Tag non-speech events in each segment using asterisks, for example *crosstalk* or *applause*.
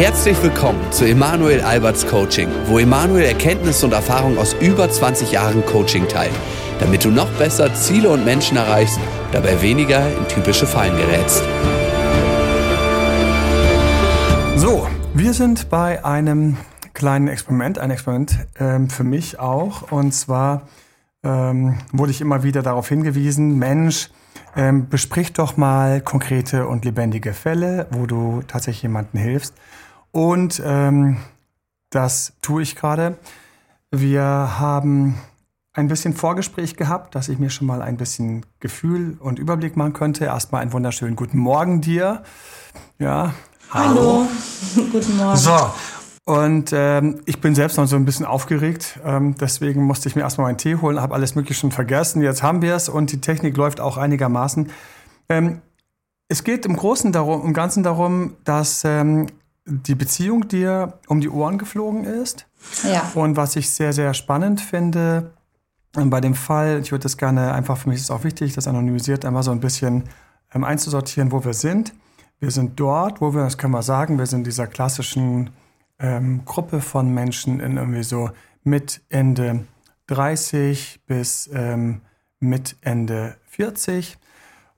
Herzlich willkommen zu Emanuel Alberts Coaching, wo Emanuel Erkenntnisse und Erfahrung aus über 20 Jahren Coaching teilt, damit du noch besser Ziele und Menschen erreichst, dabei weniger in typische Fallen gerätst. So, wir sind bei einem kleinen Experiment, ein Experiment ähm, für mich auch. Und zwar ähm, wurde ich immer wieder darauf hingewiesen, Mensch, ähm, besprich doch mal konkrete und lebendige Fälle, wo du tatsächlich jemandem hilfst. Und ähm, das tue ich gerade. Wir haben ein bisschen Vorgespräch gehabt, dass ich mir schon mal ein bisschen Gefühl und Überblick machen könnte. Erstmal einen wunderschönen guten Morgen dir. Ja. Hallo. Hallo. *laughs* guten Morgen. So. Und ähm, ich bin selbst noch so ein bisschen aufgeregt. Ähm, deswegen musste ich mir erstmal meinen Tee holen, habe alles Mögliche schon vergessen. Jetzt haben wir es und die Technik läuft auch einigermaßen. Ähm, es geht im Großen darum, im Ganzen darum, dass ähm, die Beziehung dir um die Ohren geflogen ist. Ja. Und was ich sehr, sehr spannend finde, ähm, bei dem Fall, ich würde das gerne einfach, für mich ist es auch wichtig, das anonymisiert einmal so ein bisschen ähm, einzusortieren, wo wir sind. Wir sind dort, wo wir, das können wir sagen, wir sind dieser klassischen ähm, Gruppe von Menschen in irgendwie so mit Ende 30 bis ähm, mit Ende 40,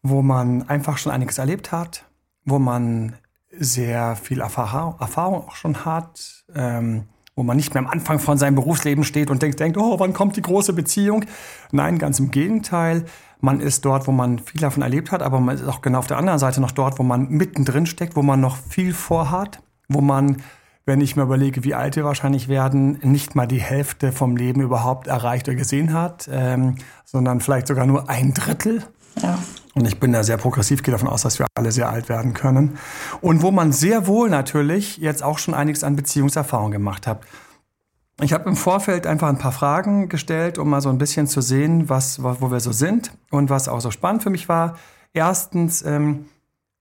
wo man einfach schon einiges erlebt hat, wo man sehr viel Erfahrung, auch schon hat, ähm, wo man nicht mehr am Anfang von seinem Berufsleben steht und denkt, denkt, oh, wann kommt die große Beziehung? Nein, ganz im Gegenteil. Man ist dort, wo man viel davon erlebt hat, aber man ist auch genau auf der anderen Seite noch dort, wo man mittendrin steckt, wo man noch viel vorhat, wo man, wenn ich mir überlege, wie alt wir wahrscheinlich werden, nicht mal die Hälfte vom Leben überhaupt erreicht oder gesehen hat, ähm, sondern vielleicht sogar nur ein Drittel. Ja. Und ich bin da sehr progressiv, gehe davon aus, dass wir alle sehr alt werden können. Und wo man sehr wohl natürlich jetzt auch schon einiges an Beziehungserfahrung gemacht hat. Ich habe im Vorfeld einfach ein paar Fragen gestellt, um mal so ein bisschen zu sehen, was, wo wir so sind und was auch so spannend für mich war. Erstens, ähm,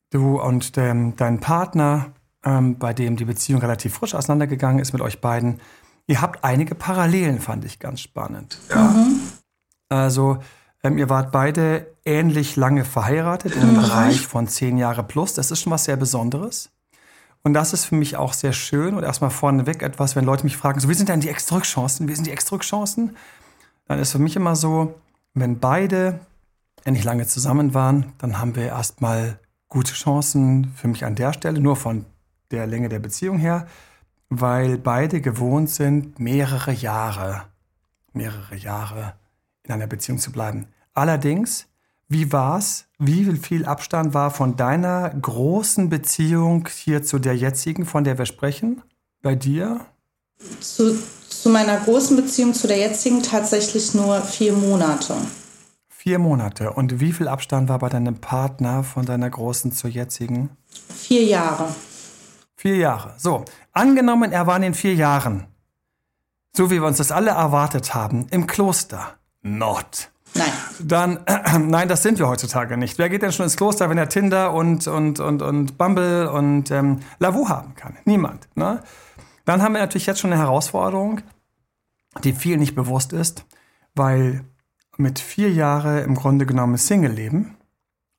du und ähm, dein Partner, ähm, bei dem die Beziehung relativ frisch auseinandergegangen ist mit euch beiden, ihr habt einige Parallelen, fand ich ganz spannend. Ja. Mhm. Also ähm, ihr wart beide ähnlich lange verheiratet, in einem mhm. Bereich von zehn Jahre plus. Das ist schon was sehr Besonderes. Und das ist für mich auch sehr schön und erstmal vorneweg etwas, wenn Leute mich fragen, so wie sind denn die Ex-Rückchancen? Wie sind die Ex-Rückchancen? Dann ist für mich immer so, wenn beide ähnlich lange zusammen waren, dann haben wir erstmal gute Chancen für mich an der Stelle, nur von der Länge der Beziehung her, weil beide gewohnt sind, mehrere Jahre, mehrere Jahre in einer Beziehung zu bleiben. Allerdings, wie war's? Wie viel Abstand war von deiner großen Beziehung hier zu der jetzigen, von der wir sprechen, bei dir? Zu, zu meiner großen Beziehung zu der jetzigen tatsächlich nur vier Monate. Vier Monate. Und wie viel Abstand war bei deinem Partner von deiner großen zur jetzigen? Vier Jahre. Vier Jahre. So, angenommen, er war in den vier Jahren, so wie wir uns das alle erwartet haben, im Kloster not. Nein. Dann, äh, *clears throat* nein, das sind wir heutzutage nicht. Wer geht denn schon ins Kloster, wenn er Tinder und, und, und, und Bumble und ähm, Lavu haben kann? Niemand. Ne? Dann haben wir natürlich jetzt schon eine Herausforderung, die vielen nicht bewusst ist, weil mit vier Jahren im Grunde genommen Single leben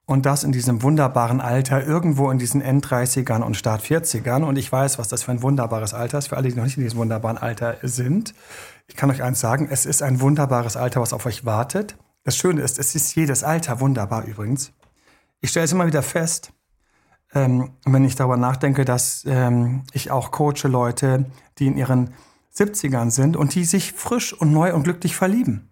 und das in diesem wunderbaren Alter, irgendwo in diesen End-30ern und Start-40ern. Und ich weiß, was das für ein wunderbares Alter ist, für alle, die noch nicht in diesem wunderbaren Alter sind. Ich kann euch eins sagen, es ist ein wunderbares Alter, was auf euch wartet. Das Schöne ist, es ist jedes Alter wunderbar übrigens. Ich stelle es immer wieder fest, ähm, wenn ich darüber nachdenke, dass ähm, ich auch coache Leute, die in ihren 70ern sind und die sich frisch und neu und glücklich verlieben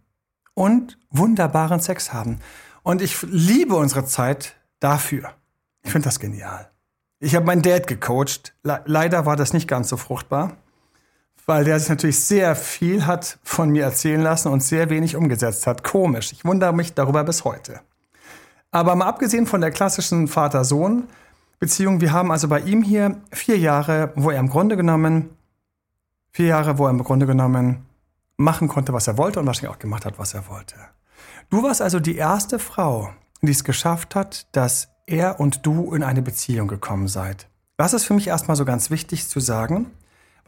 und wunderbaren Sex haben. Und ich liebe unsere Zeit dafür. Ich finde das genial. Ich habe meinen Dad gecoacht. Le leider war das nicht ganz so fruchtbar weil der sich natürlich sehr viel hat von mir erzählen lassen und sehr wenig umgesetzt hat. Komisch. Ich wundere mich darüber bis heute. Aber mal abgesehen von der klassischen Vater-Sohn-Beziehung, wir haben also bei ihm hier vier Jahre, wo er im Grunde genommen, vier Jahre, wo er im Grunde genommen machen konnte, was er wollte und wahrscheinlich auch gemacht hat, was er wollte. Du warst also die erste Frau, die es geschafft hat, dass er und du in eine Beziehung gekommen seid. Das ist für mich erstmal so ganz wichtig zu sagen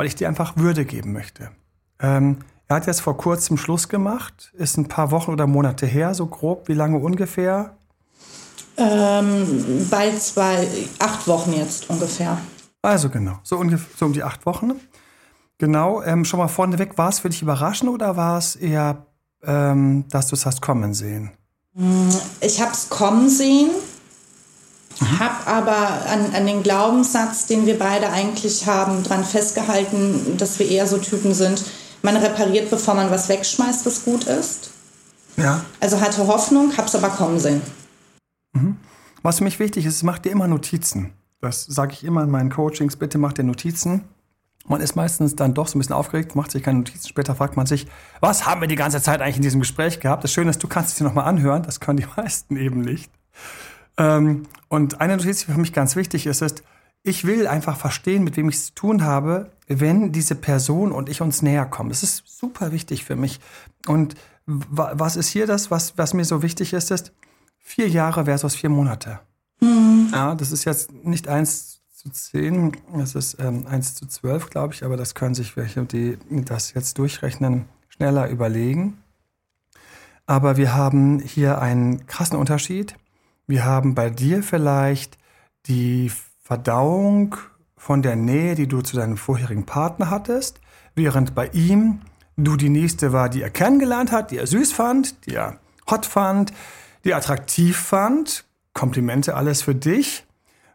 weil ich dir einfach Würde geben möchte. Ähm, er hat jetzt vor kurzem Schluss gemacht, ist ein paar Wochen oder Monate her, so grob. Wie lange ungefähr? Ähm, bald zwei, acht Wochen jetzt ungefähr. Also genau, so, ungefähr, so um die acht Wochen. Genau, ähm, schon mal vorneweg, war es für dich überraschend oder war es eher, ähm, dass du es hast kommen sehen? Ich habe es kommen sehen. Habe aber an, an den Glaubenssatz, den wir beide eigentlich haben, dran festgehalten, dass wir eher so Typen sind, man repariert, bevor man was wegschmeißt, was gut ist. Ja. Also hatte Hoffnung, habe es aber kommen sehen. Mhm. Was für mich wichtig ist, mach dir immer Notizen. Das sage ich immer in meinen Coachings, bitte mach dir Notizen. Man ist meistens dann doch so ein bisschen aufgeregt, macht sich keine Notizen. Später fragt man sich, was haben wir die ganze Zeit eigentlich in diesem Gespräch gehabt? Das Schöne ist, du kannst es dir nochmal anhören. Das können die *laughs* meisten eben nicht. Ähm, und eine Notiz, die für mich ganz wichtig ist, ist, ich will einfach verstehen, mit wem ich es zu tun habe, wenn diese Person und ich uns näher kommen. Das ist super wichtig für mich. Und was ist hier das, was, was mir so wichtig ist, ist vier Jahre versus vier Monate. Mhm. Ja, das ist jetzt nicht eins zu zehn, das ist ähm, eins zu zwölf, glaube ich, aber das können sich welche, die das jetzt durchrechnen, schneller überlegen. Aber wir haben hier einen krassen Unterschied. Wir haben bei dir vielleicht die Verdauung von der Nähe, die du zu deinem vorherigen Partner hattest, während bei ihm du die nächste war, die er kennengelernt hat, die er süß fand, die er hot fand, die er attraktiv fand. Komplimente alles für dich.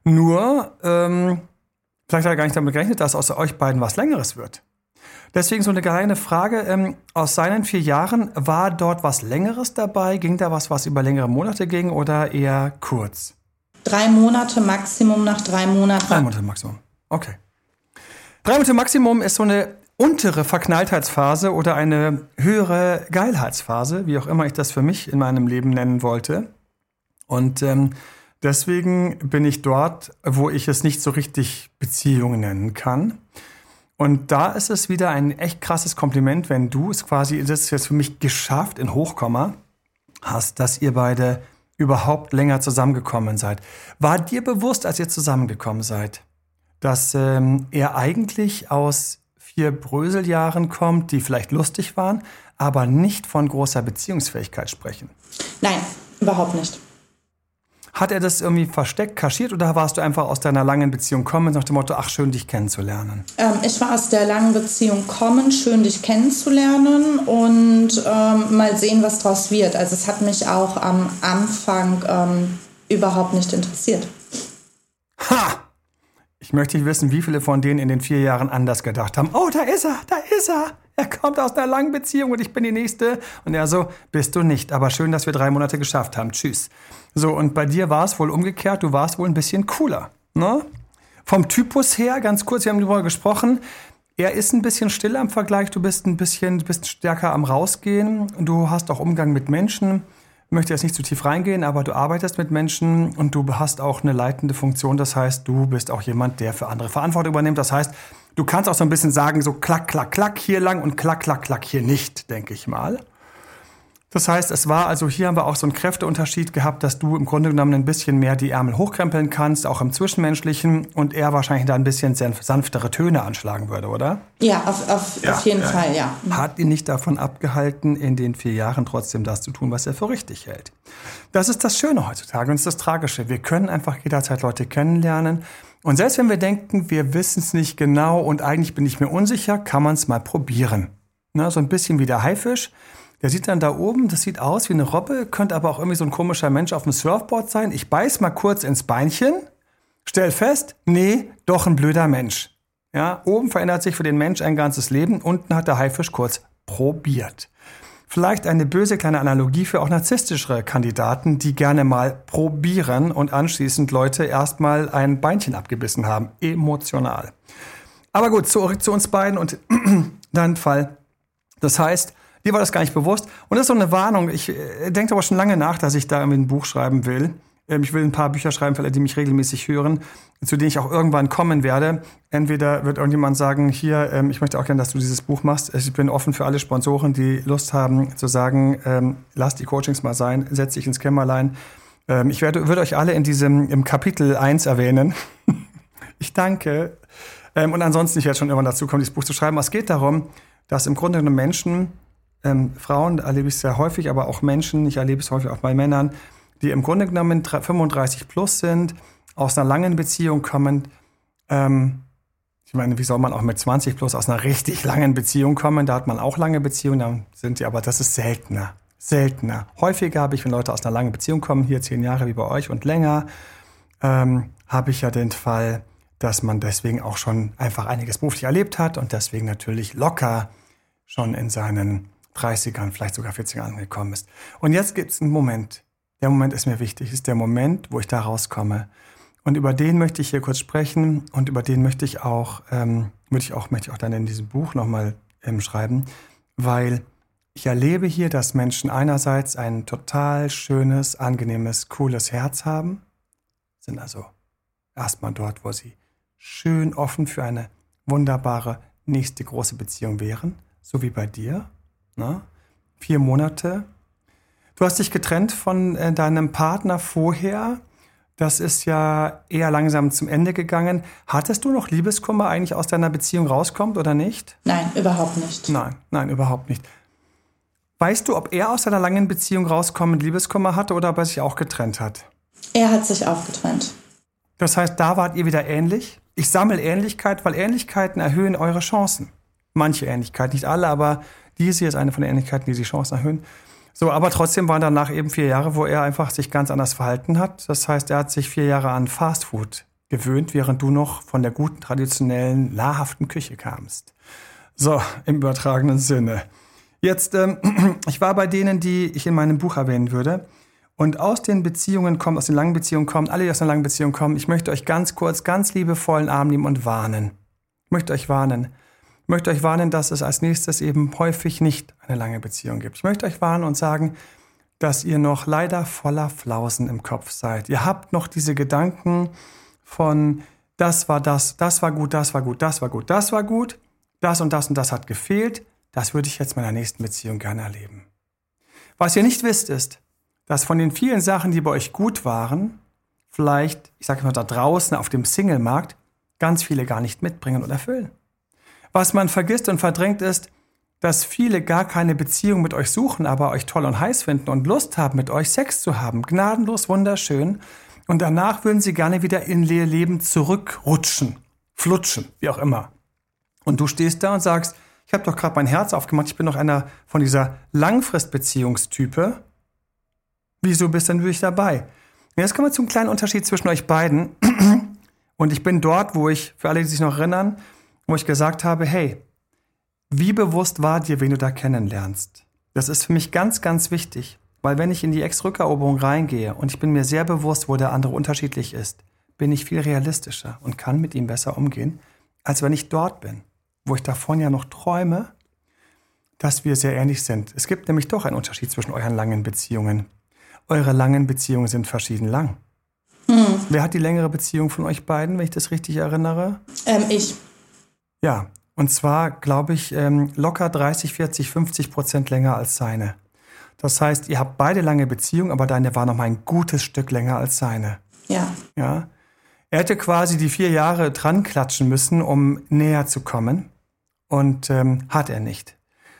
Nur, ähm, vielleicht hat er gar nicht damit gerechnet, dass aus euch beiden was Längeres wird. Deswegen so eine kleine Frage. Ähm, aus seinen vier Jahren, war dort was Längeres dabei? Ging da was, was über längere Monate ging oder eher kurz? Drei Monate Maximum nach drei Monaten. Drei Monate Maximum. Okay. Drei Monate Maximum ist so eine untere Verknalltheitsphase oder eine höhere Geilheitsphase, wie auch immer ich das für mich in meinem Leben nennen wollte. Und ähm, deswegen bin ich dort, wo ich es nicht so richtig Beziehungen nennen kann. Und da ist es wieder ein echt krasses Kompliment, wenn du es quasi, das ist jetzt für mich geschafft in Hochkomma, hast, dass ihr beide überhaupt länger zusammengekommen seid. War dir bewusst, als ihr zusammengekommen seid, dass ähm, er eigentlich aus vier Bröseljahren kommt, die vielleicht lustig waren, aber nicht von großer Beziehungsfähigkeit sprechen? Nein, überhaupt nicht. Hat er das irgendwie versteckt, kaschiert oder warst du einfach aus deiner langen Beziehung kommen nach dem Motto, ach schön, dich kennenzulernen? Ähm, ich war aus der langen Beziehung kommen, schön, dich kennenzulernen und ähm, mal sehen, was draus wird. Also es hat mich auch am Anfang ähm, überhaupt nicht interessiert. Ha! Ich möchte wissen, wie viele von denen in den vier Jahren anders gedacht haben. Oh, da ist er, da ist er. *laughs* Er kommt aus einer langen Beziehung und ich bin die Nächste. Und er so, bist du nicht. Aber schön, dass wir drei Monate geschafft haben. Tschüss. So, und bei dir war es wohl umgekehrt. Du warst wohl ein bisschen cooler. Ne? Vom Typus her, ganz kurz, wir haben darüber gesprochen. Er ist ein bisschen stiller im Vergleich. Du bist ein bisschen, bist stärker am Rausgehen. Du hast auch Umgang mit Menschen möchte jetzt nicht zu tief reingehen, aber du arbeitest mit Menschen und du hast auch eine leitende Funktion. Das heißt, du bist auch jemand, der für andere Verantwortung übernimmt. Das heißt, du kannst auch so ein bisschen sagen, so klack, klack, klack hier lang und klack, klack, klack hier nicht, denke ich mal. Das heißt, es war also hier haben wir auch so einen Kräfteunterschied gehabt, dass du im Grunde genommen ein bisschen mehr die Ärmel hochkrempeln kannst, auch im Zwischenmenschlichen und er wahrscheinlich da ein bisschen sanftere Töne anschlagen würde, oder? Ja, auf, auf, ja, auf jeden ja. Fall, ja. Hat ihn nicht davon abgehalten, in den vier Jahren trotzdem das zu tun, was er für richtig hält. Das ist das Schöne heutzutage und das ist das Tragische. Wir können einfach jederzeit Leute kennenlernen. Und selbst wenn wir denken, wir wissen es nicht genau und eigentlich bin ich mir unsicher, kann man es mal probieren. Na, so ein bisschen wie der Haifisch. Der sieht dann da oben, das sieht aus wie eine Robbe, könnte aber auch irgendwie so ein komischer Mensch auf dem Surfboard sein. Ich beiß mal kurz ins Beinchen, stell fest, nee, doch ein blöder Mensch. Ja, oben verändert sich für den Mensch ein ganzes Leben, unten hat der Haifisch kurz probiert. Vielleicht eine böse kleine Analogie für auch narzisstischere Kandidaten, die gerne mal probieren und anschließend Leute erstmal ein Beinchen abgebissen haben. Emotional. Aber gut, zurück zu uns beiden und *clears throat* dann Fall. Das heißt, Dir war das gar nicht bewusst. Und das ist so eine Warnung. Ich äh, denke aber schon lange nach, dass ich da irgendwie ein Buch schreiben will. Ähm, ich will ein paar Bücher schreiben für die mich regelmäßig hören, zu denen ich auch irgendwann kommen werde. Entweder wird irgendjemand sagen, hier, ähm, ich möchte auch gerne, dass du dieses Buch machst. Ich bin offen für alle Sponsoren, die Lust haben zu sagen, ähm, lass die Coachings mal sein, setz dich ins Kämmerlein. Ich werde, würde euch alle in diesem im Kapitel 1 erwähnen. *laughs* ich danke. Und ansonsten, ich werde schon irgendwann dazu kommen, dieses Buch zu schreiben. Es geht darum, dass im Grunde genommen Menschen Frauen erlebe ich es sehr häufig, aber auch Menschen, ich erlebe es häufig auch bei Männern, die im Grunde genommen 35 plus sind, aus einer langen Beziehung kommen, Ähm, ich meine, wie soll man auch mit 20 plus aus einer richtig langen Beziehung kommen? Da hat man auch lange Beziehungen, dann sind die, aber das ist seltener. Seltener. Häufiger habe ich, wenn Leute aus einer langen Beziehung kommen, hier zehn Jahre wie bei euch und länger, ähm, habe ich ja den Fall, dass man deswegen auch schon einfach einiges beruflich erlebt hat und deswegen natürlich locker schon in seinen 30ern, vielleicht sogar 40 Jahren angekommen ist. Und jetzt gibt es einen Moment. Der Moment ist mir wichtig. Ist der Moment, wo ich da rauskomme. Und über den möchte ich hier kurz sprechen und über den möchte ich auch, ähm, möchte ich auch, möchte ich auch dann in diesem Buch nochmal ähm, schreiben, weil ich erlebe hier, dass Menschen einerseits ein total schönes, angenehmes, cooles Herz haben, sind also erstmal dort, wo sie schön offen für eine wunderbare nächste große Beziehung wären, so wie bei dir. Ne? Vier Monate. Du hast dich getrennt von äh, deinem Partner vorher das ist ja eher langsam zum Ende gegangen. Hattest du noch Liebeskummer eigentlich aus deiner Beziehung rauskommt oder nicht? Nein, überhaupt nicht. Nein, nein, überhaupt nicht. Weißt du, ob er aus seiner langen Beziehung rauskommend Liebeskummer hatte oder ob er sich auch getrennt hat? Er hat sich auch getrennt. Das heißt, da wart ihr wieder ähnlich? Ich sammle Ähnlichkeit, weil Ähnlichkeiten erhöhen eure Chancen. Manche Ähnlichkeiten, nicht alle, aber diese hier ist eine von den Ähnlichkeiten, die die Chancen erhöhen. So, aber trotzdem waren danach eben vier Jahre, wo er einfach sich ganz anders verhalten hat. Das heißt, er hat sich vier Jahre an Fastfood gewöhnt, während du noch von der guten, traditionellen, nahrhaften Küche kamst. So, im übertragenen Sinne. Jetzt, ähm, *clears throat* ich war bei denen, die ich in meinem Buch erwähnen würde. Und aus den Beziehungen kommen, aus den langen Beziehungen kommen, alle, die aus einer langen Beziehung kommen, ich möchte euch ganz kurz, ganz liebevollen Arm nehmen und warnen. Ich möchte euch warnen. Ich möchte euch warnen, dass es als nächstes eben häufig nicht eine lange Beziehung gibt. Ich möchte euch warnen und sagen, dass ihr noch leider voller Flausen im Kopf seid. Ihr habt noch diese Gedanken von, das war das, das war gut, das war gut, das war gut, das war gut, das und das und das hat gefehlt. Das würde ich jetzt meiner nächsten Beziehung gerne erleben. Was ihr nicht wisst, ist, dass von den vielen Sachen, die bei euch gut waren, vielleicht, ich sage mal da draußen auf dem Single-Markt, ganz viele gar nicht mitbringen und erfüllen. Was man vergisst und verdrängt ist, dass viele gar keine Beziehung mit euch suchen, aber euch toll und heiß finden und Lust haben, mit euch Sex zu haben. Gnadenlos, wunderschön. Und danach würden sie gerne wieder in ihr Leben zurückrutschen, flutschen, wie auch immer. Und du stehst da und sagst, ich habe doch gerade mein Herz aufgemacht, ich bin doch einer von dieser Langfristbeziehungstype. Wieso bist denn du nicht dabei? jetzt kommen wir zum kleinen Unterschied zwischen euch beiden. *clears throat* Und ich bin dort, wo ich, für alle, die sich noch erinnern, wo ich gesagt habe, hey, wie bewusst war dir, wen du da kennenlernst? Das ist für mich ganz, ganz wichtig, weil wenn ich in die Ex-Rückeroberung reingehe und ich bin mir sehr bewusst, wo der andere unterschiedlich ist, bin ich viel realistischer und kann mit ihm besser umgehen, als wenn ich dort bin, wo ich davon ja noch träume, dass wir sehr ähnlich sind. Es gibt nämlich doch einen Unterschied zwischen euren langen Beziehungen. Eure langen Beziehungen sind verschieden lang. Hm. Wer hat die längere Beziehung von euch beiden, wenn ich das richtig erinnere? Ähm, ich. Ja, und zwar, glaube ich, ähm, locker 30, 40, 50 Prozent länger als seine. Das heißt, ihr habt beide lange Beziehungen, aber deine war noch mal ein gutes Stück länger als seine. Ja. Ja. Er hätte quasi die vier Jahre dran klatschen müssen, um näher zu kommen. Und ähm, hat er nicht.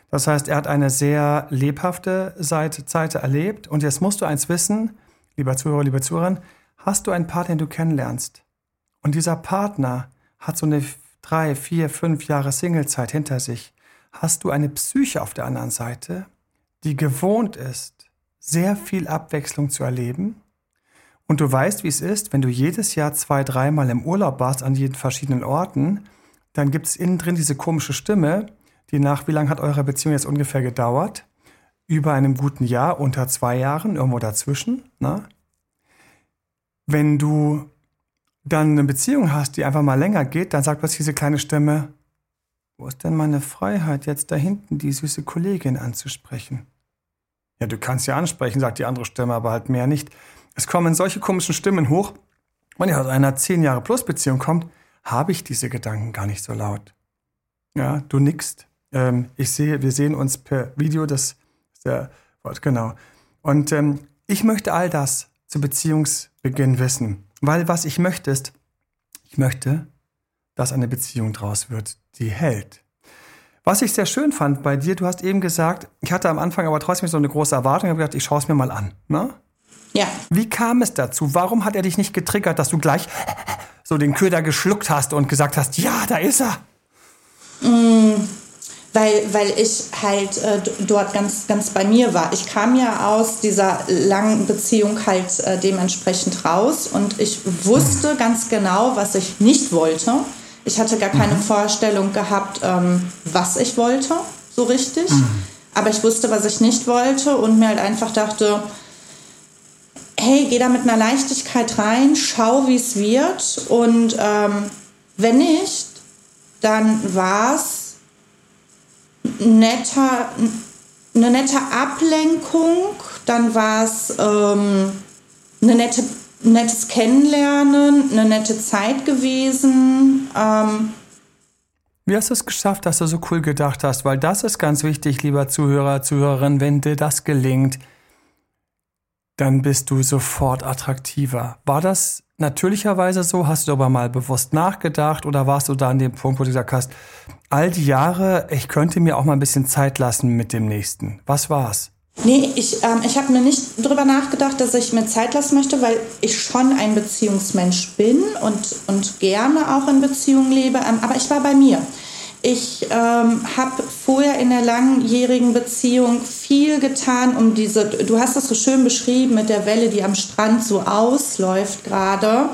Das heißt, er hat eine sehr lebhafte Zeit erlebt. Und jetzt musst du eins wissen, lieber Zuhörer, liebe Zuhörer, hast du einen Partner, den du kennenlernst. Und dieser Partner hat so eine drei, vier, fünf Jahre Singlezeit hinter sich, hast du eine Psyche auf der anderen Seite, die gewohnt ist, sehr viel Abwechslung zu erleben. Und du weißt, wie es ist, wenn du jedes Jahr zwei, dreimal im Urlaub warst an jeden verschiedenen Orten, dann gibt es innen drin diese komische Stimme, die nach, wie lange hat eure Beziehung jetzt ungefähr gedauert? Über einem guten Jahr, unter zwei Jahren, irgendwo dazwischen. Na? Ne? Wenn du dann eine Beziehung hast, die einfach mal länger geht, dann sagt plötzlich diese kleine Stimme, wo ist denn meine Freiheit, jetzt da hinten die süße Kollegin anzusprechen? Ja, du kannst ja ansprechen, sagt die andere Stimme, aber halt mehr nicht. Es kommen solche komischen Stimmen hoch. Wenn ihr aus einer 10 Jahre Plus Beziehung kommt, habe ich diese Gedanken gar nicht so laut. Ja, du nickst. Ähm, ich sehe, wir sehen uns per Video, das ist der Wort, genau. Und ähm, ich möchte all das zu Beziehungsbeginn wissen. Weil was ich möchte ist, ich möchte, dass eine Beziehung draus wird, die hält. Was ich sehr schön fand bei dir, du hast eben gesagt, ich hatte am Anfang aber trotzdem so eine große Erwartung, ich habe gedacht, ich schaue es mir mal an. Ne? Ja. Wie kam es dazu? Warum hat er dich nicht getriggert, dass du gleich so den Köder geschluckt hast und gesagt hast, ja, da ist er? Mm, weil, weil ich halt äh, dort ganz, ganz bei mir war. Ich kam ja aus dieser langen Beziehung halt äh, dementsprechend raus und ich wusste ganz genau, was ich nicht wollte. Ich hatte gar keine mhm. Vorstellung gehabt, ähm, was ich wollte, so richtig. Mhm. Aber ich wusste, was ich nicht wollte und mir halt einfach dachte, hey, geh da mit einer Leichtigkeit rein, schau, wie es wird. Und ähm, wenn nicht, dann war es netter, eine nette Ablenkung, dann war es ähm, eine nette, nettes Kennenlernen, eine nette Zeit gewesen. Ähm, wie hast du es geschafft, dass du so cool gedacht hast? Weil das ist ganz wichtig, lieber Zuhörer, Zuhörerin, wenn dir das gelingt, dann bist du sofort attraktiver. War das natürlicherweise so? Hast du aber mal bewusst nachgedacht oder warst du da an dem Punkt, wo du gesagt hast, all die Jahre, ich könnte mir auch mal ein bisschen Zeit lassen mit dem nächsten? Was war's? Nee, ich, ähm, ich habe mir nicht drüber nachgedacht, dass ich mir Zeit lassen möchte, weil ich schon ein Beziehungsmensch bin und, und gerne auch in Beziehungen lebe. Ähm, aber ich war bei mir. Ich ähm, habe vorher in der langjährigen Beziehung viel getan, um diese, du hast das so schön beschrieben mit der Welle, die am Strand so ausläuft gerade.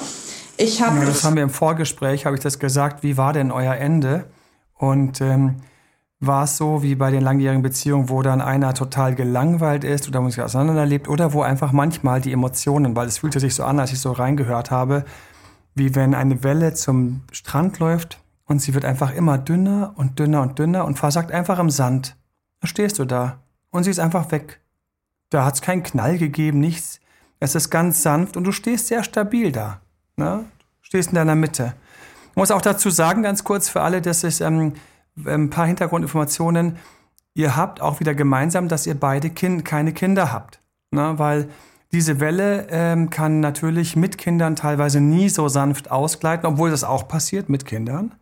Ich habe. Ja, das haben wir im Vorgespräch, habe ich das gesagt. Wie war denn euer Ende? Und ähm, war es so wie bei den langjährigen Beziehungen, wo dann einer total gelangweilt ist oder sich auseinanderlebt oder wo einfach manchmal die Emotionen, weil es fühlte sich so an, als ich so reingehört habe, wie wenn eine Welle zum Strand läuft und sie wird einfach immer dünner und dünner und dünner und versackt einfach im Sand. Da stehst du da und sie ist einfach weg. Da hat es keinen Knall gegeben, nichts. Es ist ganz sanft und du stehst sehr stabil da. Ne? Stehst in deiner Mitte. Ich muss auch dazu sagen, ganz kurz für alle, dass ich ähm, ein paar Hintergrundinformationen. Ihr habt auch wieder gemeinsam, dass ihr beide kind, keine Kinder habt. Ne? Weil diese Welle ähm, kann natürlich mit Kindern teilweise nie so sanft ausgleiten, obwohl das auch passiert mit Kindern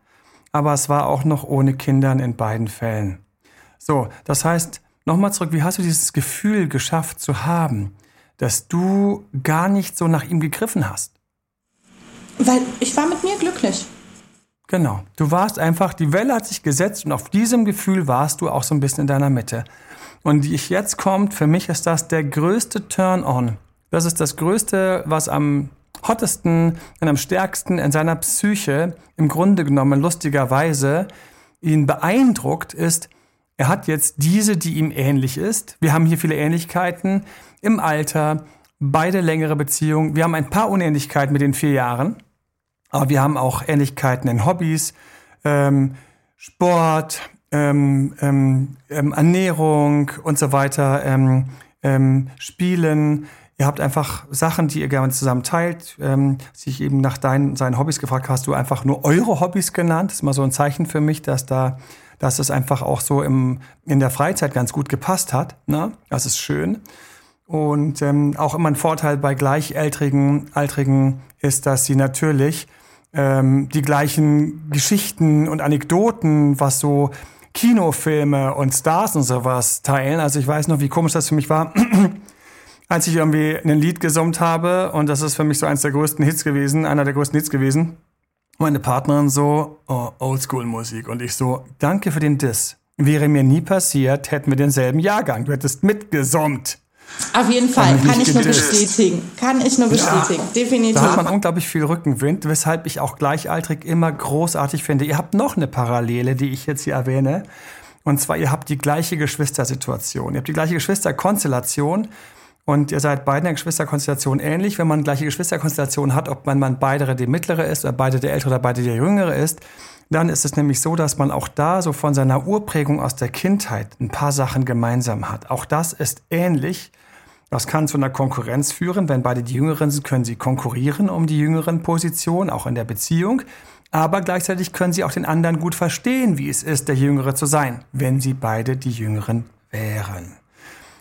aber es war auch noch ohne Kindern in beiden Fällen. So, das heißt, nochmal zurück, wie hast du dieses Gefühl geschafft zu haben, dass du gar nicht so nach ihm gegriffen hast? Weil ich war mit mir glücklich. Genau, du warst einfach, die Welle hat sich gesetzt und auf diesem Gefühl warst du auch so ein bisschen in deiner Mitte. Und die ich jetzt kommt, für mich ist das der größte Turn-on. Das ist das Größte, was am hottesten und am stärksten in seiner Psyche im Grunde genommen lustigerweise ihn beeindruckt ist, er hat jetzt diese, die ihm ähnlich ist. Wir haben hier viele Ähnlichkeiten im Alter, beide längere Beziehungen. Wir haben ein paar Unähnlichkeiten mit den vier Jahren, aber wir haben auch Ähnlichkeiten in Hobbys, ähm, Sport, ähm, ähm, ähm Ernährung und so weiter, ähm, ähm, Spielen. Ihr habt einfach Sachen, die ihr gerne zusammen teilt. Ähm, sich eben nach deinen, seinen Hobbys gefragt, hast du einfach nur eure Hobbys genannt. Das ist mal so ein Zeichen für mich, dass da, dass es einfach auch so im, in der Freizeit ganz gut gepasst hat. Ne? Das ist schön. Und ähm, auch immer ein Vorteil bei Gleichaltrigen Altrigen ist, dass sie natürlich ähm, die gleichen Geschichten und Anekdoten, was so Kinofilme und Stars und sowas teilen. Also ich weiß noch, wie komisch das für mich war, *clears throat* als ich irgendwie ein Lied gesummt habe und das ist für mich so eins der größten Hits gewesen, einer der größten Hits gewesen. Meine Partnerin so, oh, Oldschool-Musik und ich so, danke für den Diss. Wäre mir nie passiert, hätten wir denselben Jahrgang. Du hättest mitgesummt. Auf jeden Fall, kann ich nur bestätigen. Kann ich nur bestätigen, ja, definitiv. Da hat man unglaublich viel Rückenwind, weshalb ich auch gleichaltrig immer großartig finde. Ihr habt noch eine Parallele, die ich jetzt hier erwähne. Und zwar, ihr habt die gleiche Geschwistersituation. Ihr habt die gleiche Geschwisterkonstellation. Und ihr seid beide in der Geschwisterkonstellation ähnlich. Wenn man gleiche Geschwisterkonstellation hat, ob man, man beide der mittlere ist oder beide der ältere oder beide der jüngere ist, dann ist es nämlich so, dass man auch da so von seiner Urprägung aus der Kindheit ein paar Sachen gemeinsam hat. Auch das ist ähnlich. Das kann zu einer Konkurrenz führen. Wenn beide die Jüngeren sind, können sie konkurrieren um die jüngeren Positionen, auch in der Beziehung. Aber gleichzeitig können sie auch den anderen gut verstehen, wie es ist, der Jüngere zu sein, wenn sie beide die Jüngeren wären.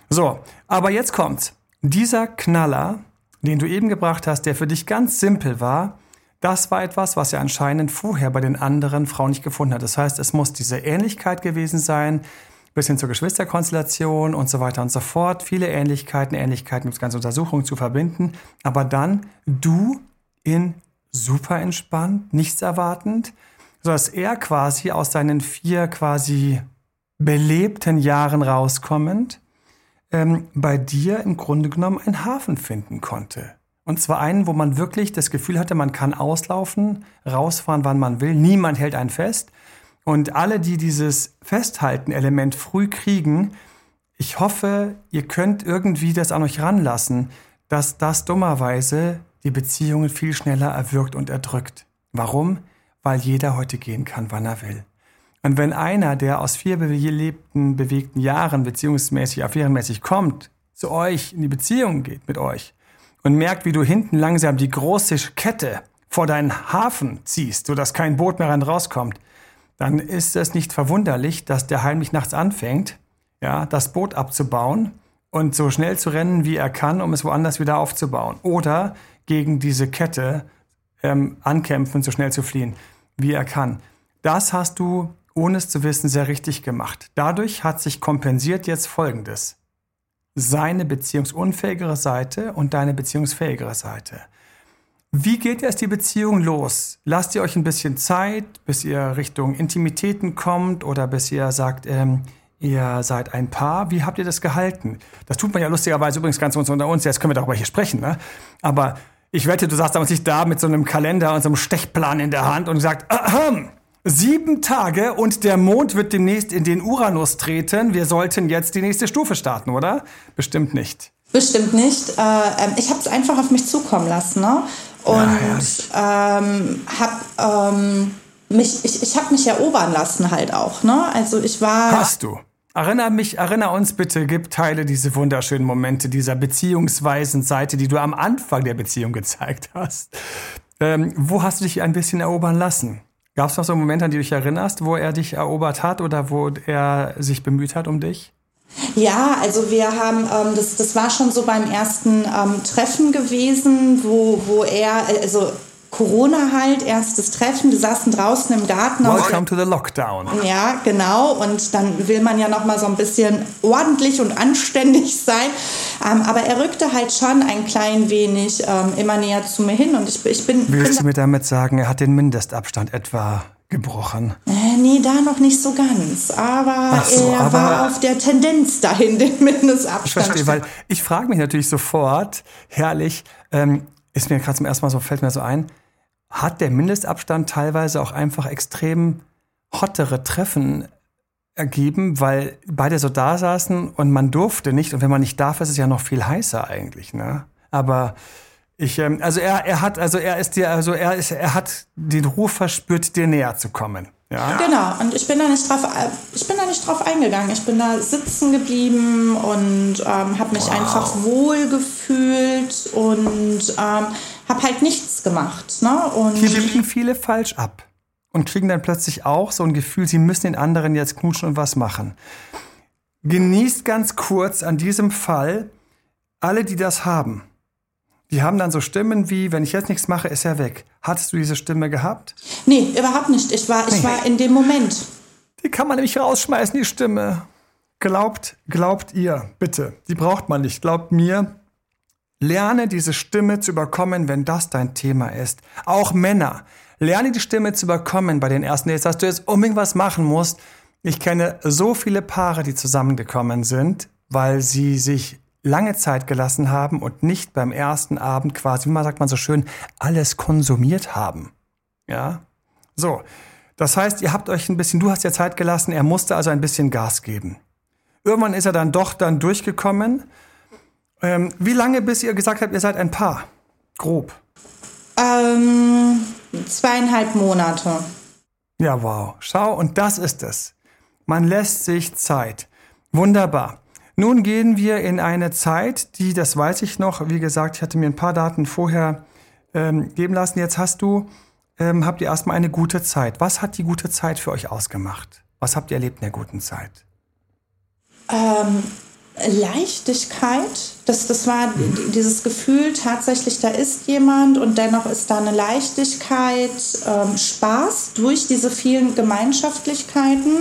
So, aber jetzt kommt's. Dieser Knaller, den du eben gebracht hast, der für dich ganz simpel war, das war etwas, was er anscheinend vorher bei den anderen Frauen nicht gefunden hat. Das heißt, es muss diese Ähnlichkeit gewesen sein, bis hin zur Geschwisterkonstellation und so weiter und so fort. Viele Ähnlichkeiten, Ähnlichkeiten, mit ganze Untersuchungen zu verbinden. Aber dann du in super entspannt, nichts erwartend, sodass er quasi aus seinen vier quasi belebten Jahren rauskommend ähm, bei dir im Grunde genommen einen Hafen finden konnte. Und zwar einen, wo man wirklich das Gefühl hatte, man kann auslaufen, rausfahren, wann man will. Niemand hält einen fest. Und alle, die dieses Festhalten-Element früh kriegen, ich hoffe, ihr könnt irgendwie das an euch ranlassen, dass das dummerweise die Beziehungen viel schneller erwürgt und erdrückt. Warum? Weil jeder heute gehen kann, wann er will. Und wenn einer, der aus vier belebten, bewegten Jahren beziehungsmäßig, affärenmäßig kommt, zu euch in die Beziehung geht mit euch und merkt, wie du hinten langsam die große Kette vor deinen Hafen ziehst, sodass kein Boot mehr rein rauskommt, dann ist es nicht verwunderlich, dass der heimlich nachts anfängt, ja, das Boot abzubauen und so schnell zu rennen, wie er kann, um es woanders wieder aufzubauen. Oder gegen diese Kette ähm, ankämpfen, so schnell zu fliehen, wie er kann. Das hast du, ohne es zu wissen, sehr richtig gemacht. Dadurch hat sich kompensiert jetzt Folgendes. Seine beziehungsunfähigere Seite und deine beziehungsfähigere Seite. Wie geht erst die Beziehung los? Lasst ihr euch ein bisschen Zeit, bis ihr Richtung Intimitäten kommt oder bis ihr sagt, ähm, ihr seid ein Paar. Wie habt ihr das gehalten? Das tut man ja lustigerweise übrigens ganz unter uns. Jetzt können wir darüber hier sprechen. Ne? Aber ich wette, du saßt damals nicht da mit so einem Kalender und so einem Stechplan in der Hand und gesagt, *clears throat* Ahem, sieben Tage und der Mond wird demnächst in den Uranus treten. Wir sollten jetzt die nächste Stufe starten, oder? Bestimmt nicht. Bestimmt nicht. Äh, ähm, ich habe es einfach auf mich zukommen lassen. Ne? und ja, ähm, habe ähm, mich, ich, ich habe mich erobern lassen halt auch. Ne? Also ich war. Hast du? Erinner mich, erinner uns bitte, gib Teile diese wunderschönen Momente dieser beziehungsweisen Seite, die du am Anfang der Beziehung gezeigt hast. Ähm, wo hast du dich ein bisschen erobern lassen? Gab es noch so Momente, an die du dich erinnerst, wo er dich erobert hat oder wo er sich bemüht hat um dich? Ja, also wir haben, ähm, das, das war schon so beim ersten ähm, Treffen gewesen, wo, wo er, also Corona halt, erstes Treffen, wir saßen draußen im Garten. Welcome to the Lockdown. Ja, genau. Und dann will man ja noch mal so ein bisschen ordentlich und anständig sein. Ähm, aber er rückte halt schon ein klein wenig ähm, immer näher zu mir hin. Und ich, ich bin. Willst bin du mir damit sagen, er hat den Mindestabstand etwa gebrochen? Äh, nee, da noch nicht so ganz. Aber so, er aber war auf der Tendenz dahin, den Mindestabstand. Ich verstehe, weil ich frage mich natürlich sofort, herrlich, ähm, ist mir gerade zum ersten Mal so, fällt mir so ein, hat der Mindestabstand teilweise auch einfach extrem hottere Treffen ergeben, weil beide so da saßen und man durfte nicht. Und wenn man nicht darf, ist es ja noch viel heißer eigentlich, ne? Aber ich, ähm, also er, er hat, also er ist dir, also er ist, er hat den Ruf verspürt, dir näher zu kommen. Ja? Genau, und ich bin da nicht drauf, ich bin da nicht drauf eingegangen. Ich bin da sitzen geblieben und ähm, habe mich wow. einfach wohl gefühlt und ähm, habe halt nichts gemacht. Ne? Und Hier biegen viele falsch ab und kriegen dann plötzlich auch so ein Gefühl, sie müssen den anderen jetzt knutschen und was machen. Genießt ganz kurz an diesem Fall alle, die das haben die haben dann so Stimmen wie, wenn ich jetzt nichts mache, ist er weg. Hattest du diese Stimme gehabt? Nee, überhaupt nicht. Ich war, ich nee. war in dem Moment. Die kann man nämlich rausschmeißen, die Stimme. Glaubt, glaubt ihr, bitte. Die braucht man nicht. Glaubt mir. Lerne diese Stimme zu überkommen, wenn das dein Thema ist. Auch Männer. Lerne die Stimme zu überkommen bei den ersten Dates, dass du jetzt unbedingt was machen musst. Ich kenne so viele Paare, die zusammengekommen sind, weil sie sich lange Zeit gelassen haben und nicht beim ersten Abend quasi, wie man sagt man so schön, alles konsumiert haben. Ja? So. Das heißt, ihr habt euch ein bisschen, du hast ja Zeit gelassen, er musste also ein bisschen Gas geben. Irgendwann ist er dann doch dann durchgekommen. Ähm, wie lange, bis ihr gesagt habt, ihr seid ein Paar? Grob. Ähm, zweieinhalb Monate. Ja, wow. Schau, und das ist es. Man lässt sich Zeit. Wunderbar. Nun gehen wir in eine Zeit, die, das weiß ich noch, wie gesagt, ich hatte mir ein paar Daten vorher ähm, geben lassen. Jetzt hast du, ähm, habt ihr erstmal eine gute Zeit. Was hat die gute Zeit für euch ausgemacht? Was habt ihr erlebt in der guten Zeit? Ähm, Leichtigkeit, das, das war dieses Gefühl, tatsächlich, da ist jemand und dennoch ist da eine Leichtigkeit, ähm, Spaß durch diese vielen Gemeinschaftlichkeiten.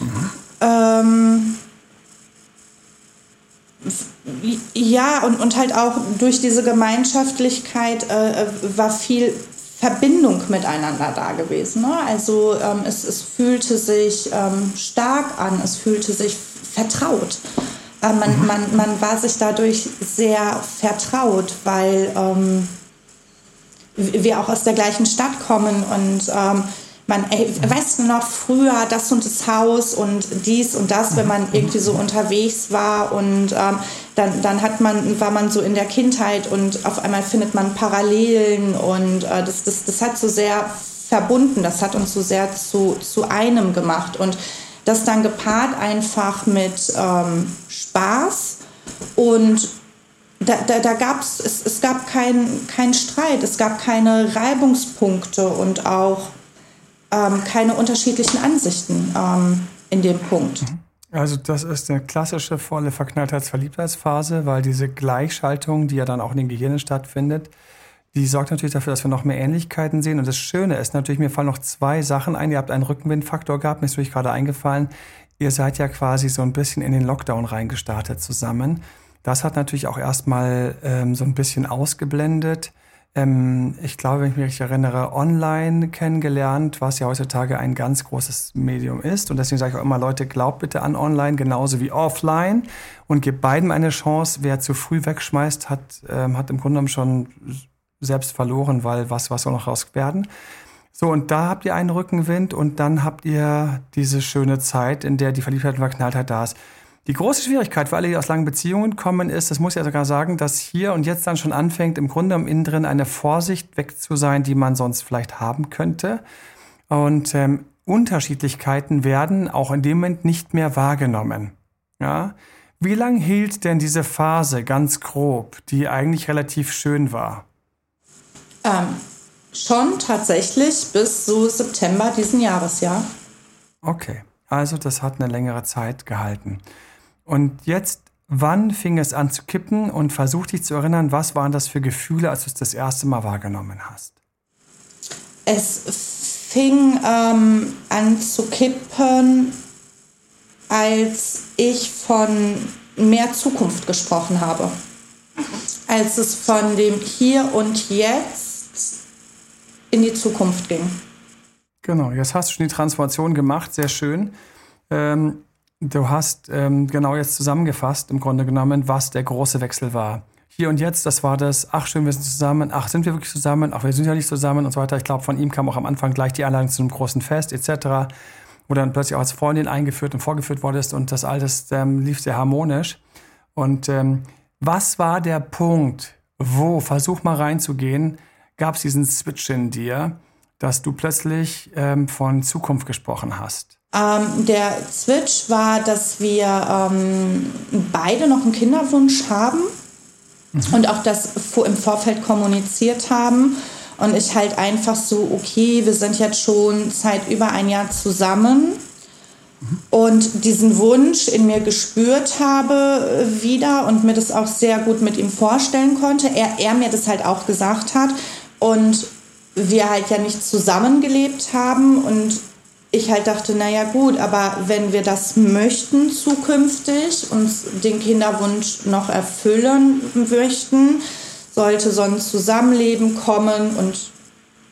Mhm. Ähm, ja, und, und halt auch durch diese Gemeinschaftlichkeit äh, war viel Verbindung miteinander da gewesen. Ne? Also ähm, es, es fühlte sich ähm, stark an, es fühlte sich vertraut. Äh, man, mhm. man, man war sich dadurch sehr vertraut, weil ähm, wir auch aus der gleichen Stadt kommen und ähm, man, ey, weißt du noch, früher das und das Haus und dies und das, wenn man irgendwie so unterwegs war und ähm, dann, dann hat man, war man so in der Kindheit und auf einmal findet man Parallelen und äh, das, das, das hat so sehr verbunden, das hat uns so sehr zu, zu einem gemacht und das dann gepaart einfach mit ähm, Spaß und da, da, da gab's, es, es gab keinen kein Streit, es gab keine Reibungspunkte und auch ähm, keine unterschiedlichen Ansichten ähm, in dem Punkt. Mhm. Also das ist eine klassische volle Verknalltheits-Verliebtheitsphase, weil diese Gleichschaltung, die ja dann auch in den Gehirnen stattfindet, die sorgt natürlich dafür, dass wir noch mehr Ähnlichkeiten sehen. Und das Schöne ist natürlich, mir fallen noch zwei Sachen ein. Ihr habt einen Rückenwindfaktor gehabt, mir ist natürlich gerade eingefallen. Ihr seid ja quasi so ein bisschen in den Lockdown reingestartet zusammen. Das hat natürlich auch erstmal ähm, so ein bisschen ausgeblendet ähm, ich glaube, wenn ich mich erinnere, online kennengelernt, was ja heutzutage ein ganz großes Medium ist. Und deswegen sage ich auch immer, Leute, glaubt bitte an online genauso wie offline und gebt beiden eine Chance. Wer zu früh wegschmeißt, hat, ähm, hat im Grunde genommen schon selbst verloren, weil was, was soll noch raus werden? So, und da habt ihr einen Rückenwind und dann habt ihr diese schöne Zeit, in der die Verliebtheit und Verknalltheit da ist. Die große Schwierigkeit für alle, die aus langen Beziehungen kommen, ist, das muss ich ja sogar sagen, dass hier und jetzt dann schon anfängt, im Grunde im Innen drin eine Vorsicht weg zu sein, die man sonst vielleicht haben könnte. Und ähm, Unterschiedlichkeiten werden auch in dem Moment nicht mehr wahrgenommen. Ja? Wie lang hielt denn diese Phase ganz grob, die eigentlich relativ schön war? Ähm, schon tatsächlich bis so September diesen Jahres, ja. Okay, also das hat eine längere Zeit gehalten. Und jetzt, wann fing es an zu kippen und versuch dich zu erinnern, was waren das für Gefühle, als du es das erste Mal wahrgenommen hast? Es fing ähm, an zu kippen, als ich von mehr Zukunft gesprochen habe. Als es von dem Hier und Jetzt in die Zukunft ging. Genau, jetzt hast du schon die Transformation gemacht, sehr schön. Ähm, Du hast ähm, genau jetzt zusammengefasst, im Grunde genommen, was der große Wechsel war. Hier und jetzt, das war das, ach schön, wir sind zusammen, ach sind wir wirklich zusammen, ach wir sind ja nicht zusammen und so weiter. Ich glaube, von ihm kam auch am Anfang gleich die Einladung zu einem großen Fest etc., wo dann plötzlich auch als Freundin eingeführt und vorgeführt wurdest und das alles ähm, lief sehr harmonisch. Und ähm, was war der Punkt, wo, versuch mal reinzugehen, gab es diesen Switch in dir, dass du plötzlich ähm, von Zukunft gesprochen hast? Ähm, der Switch war, dass wir ähm, beide noch einen Kinderwunsch haben mhm. und auch das im Vorfeld kommuniziert haben. Und ich halt einfach so, okay, wir sind jetzt schon seit über ein Jahr zusammen mhm. und diesen Wunsch in mir gespürt habe äh, wieder und mir das auch sehr gut mit ihm vorstellen konnte. Er, er mir das halt auch gesagt hat und wir halt ja nicht zusammengelebt haben und ich halt dachte, naja gut, aber wenn wir das möchten zukünftig, uns den Kinderwunsch noch erfüllen möchten, sollte so ein Zusammenleben kommen und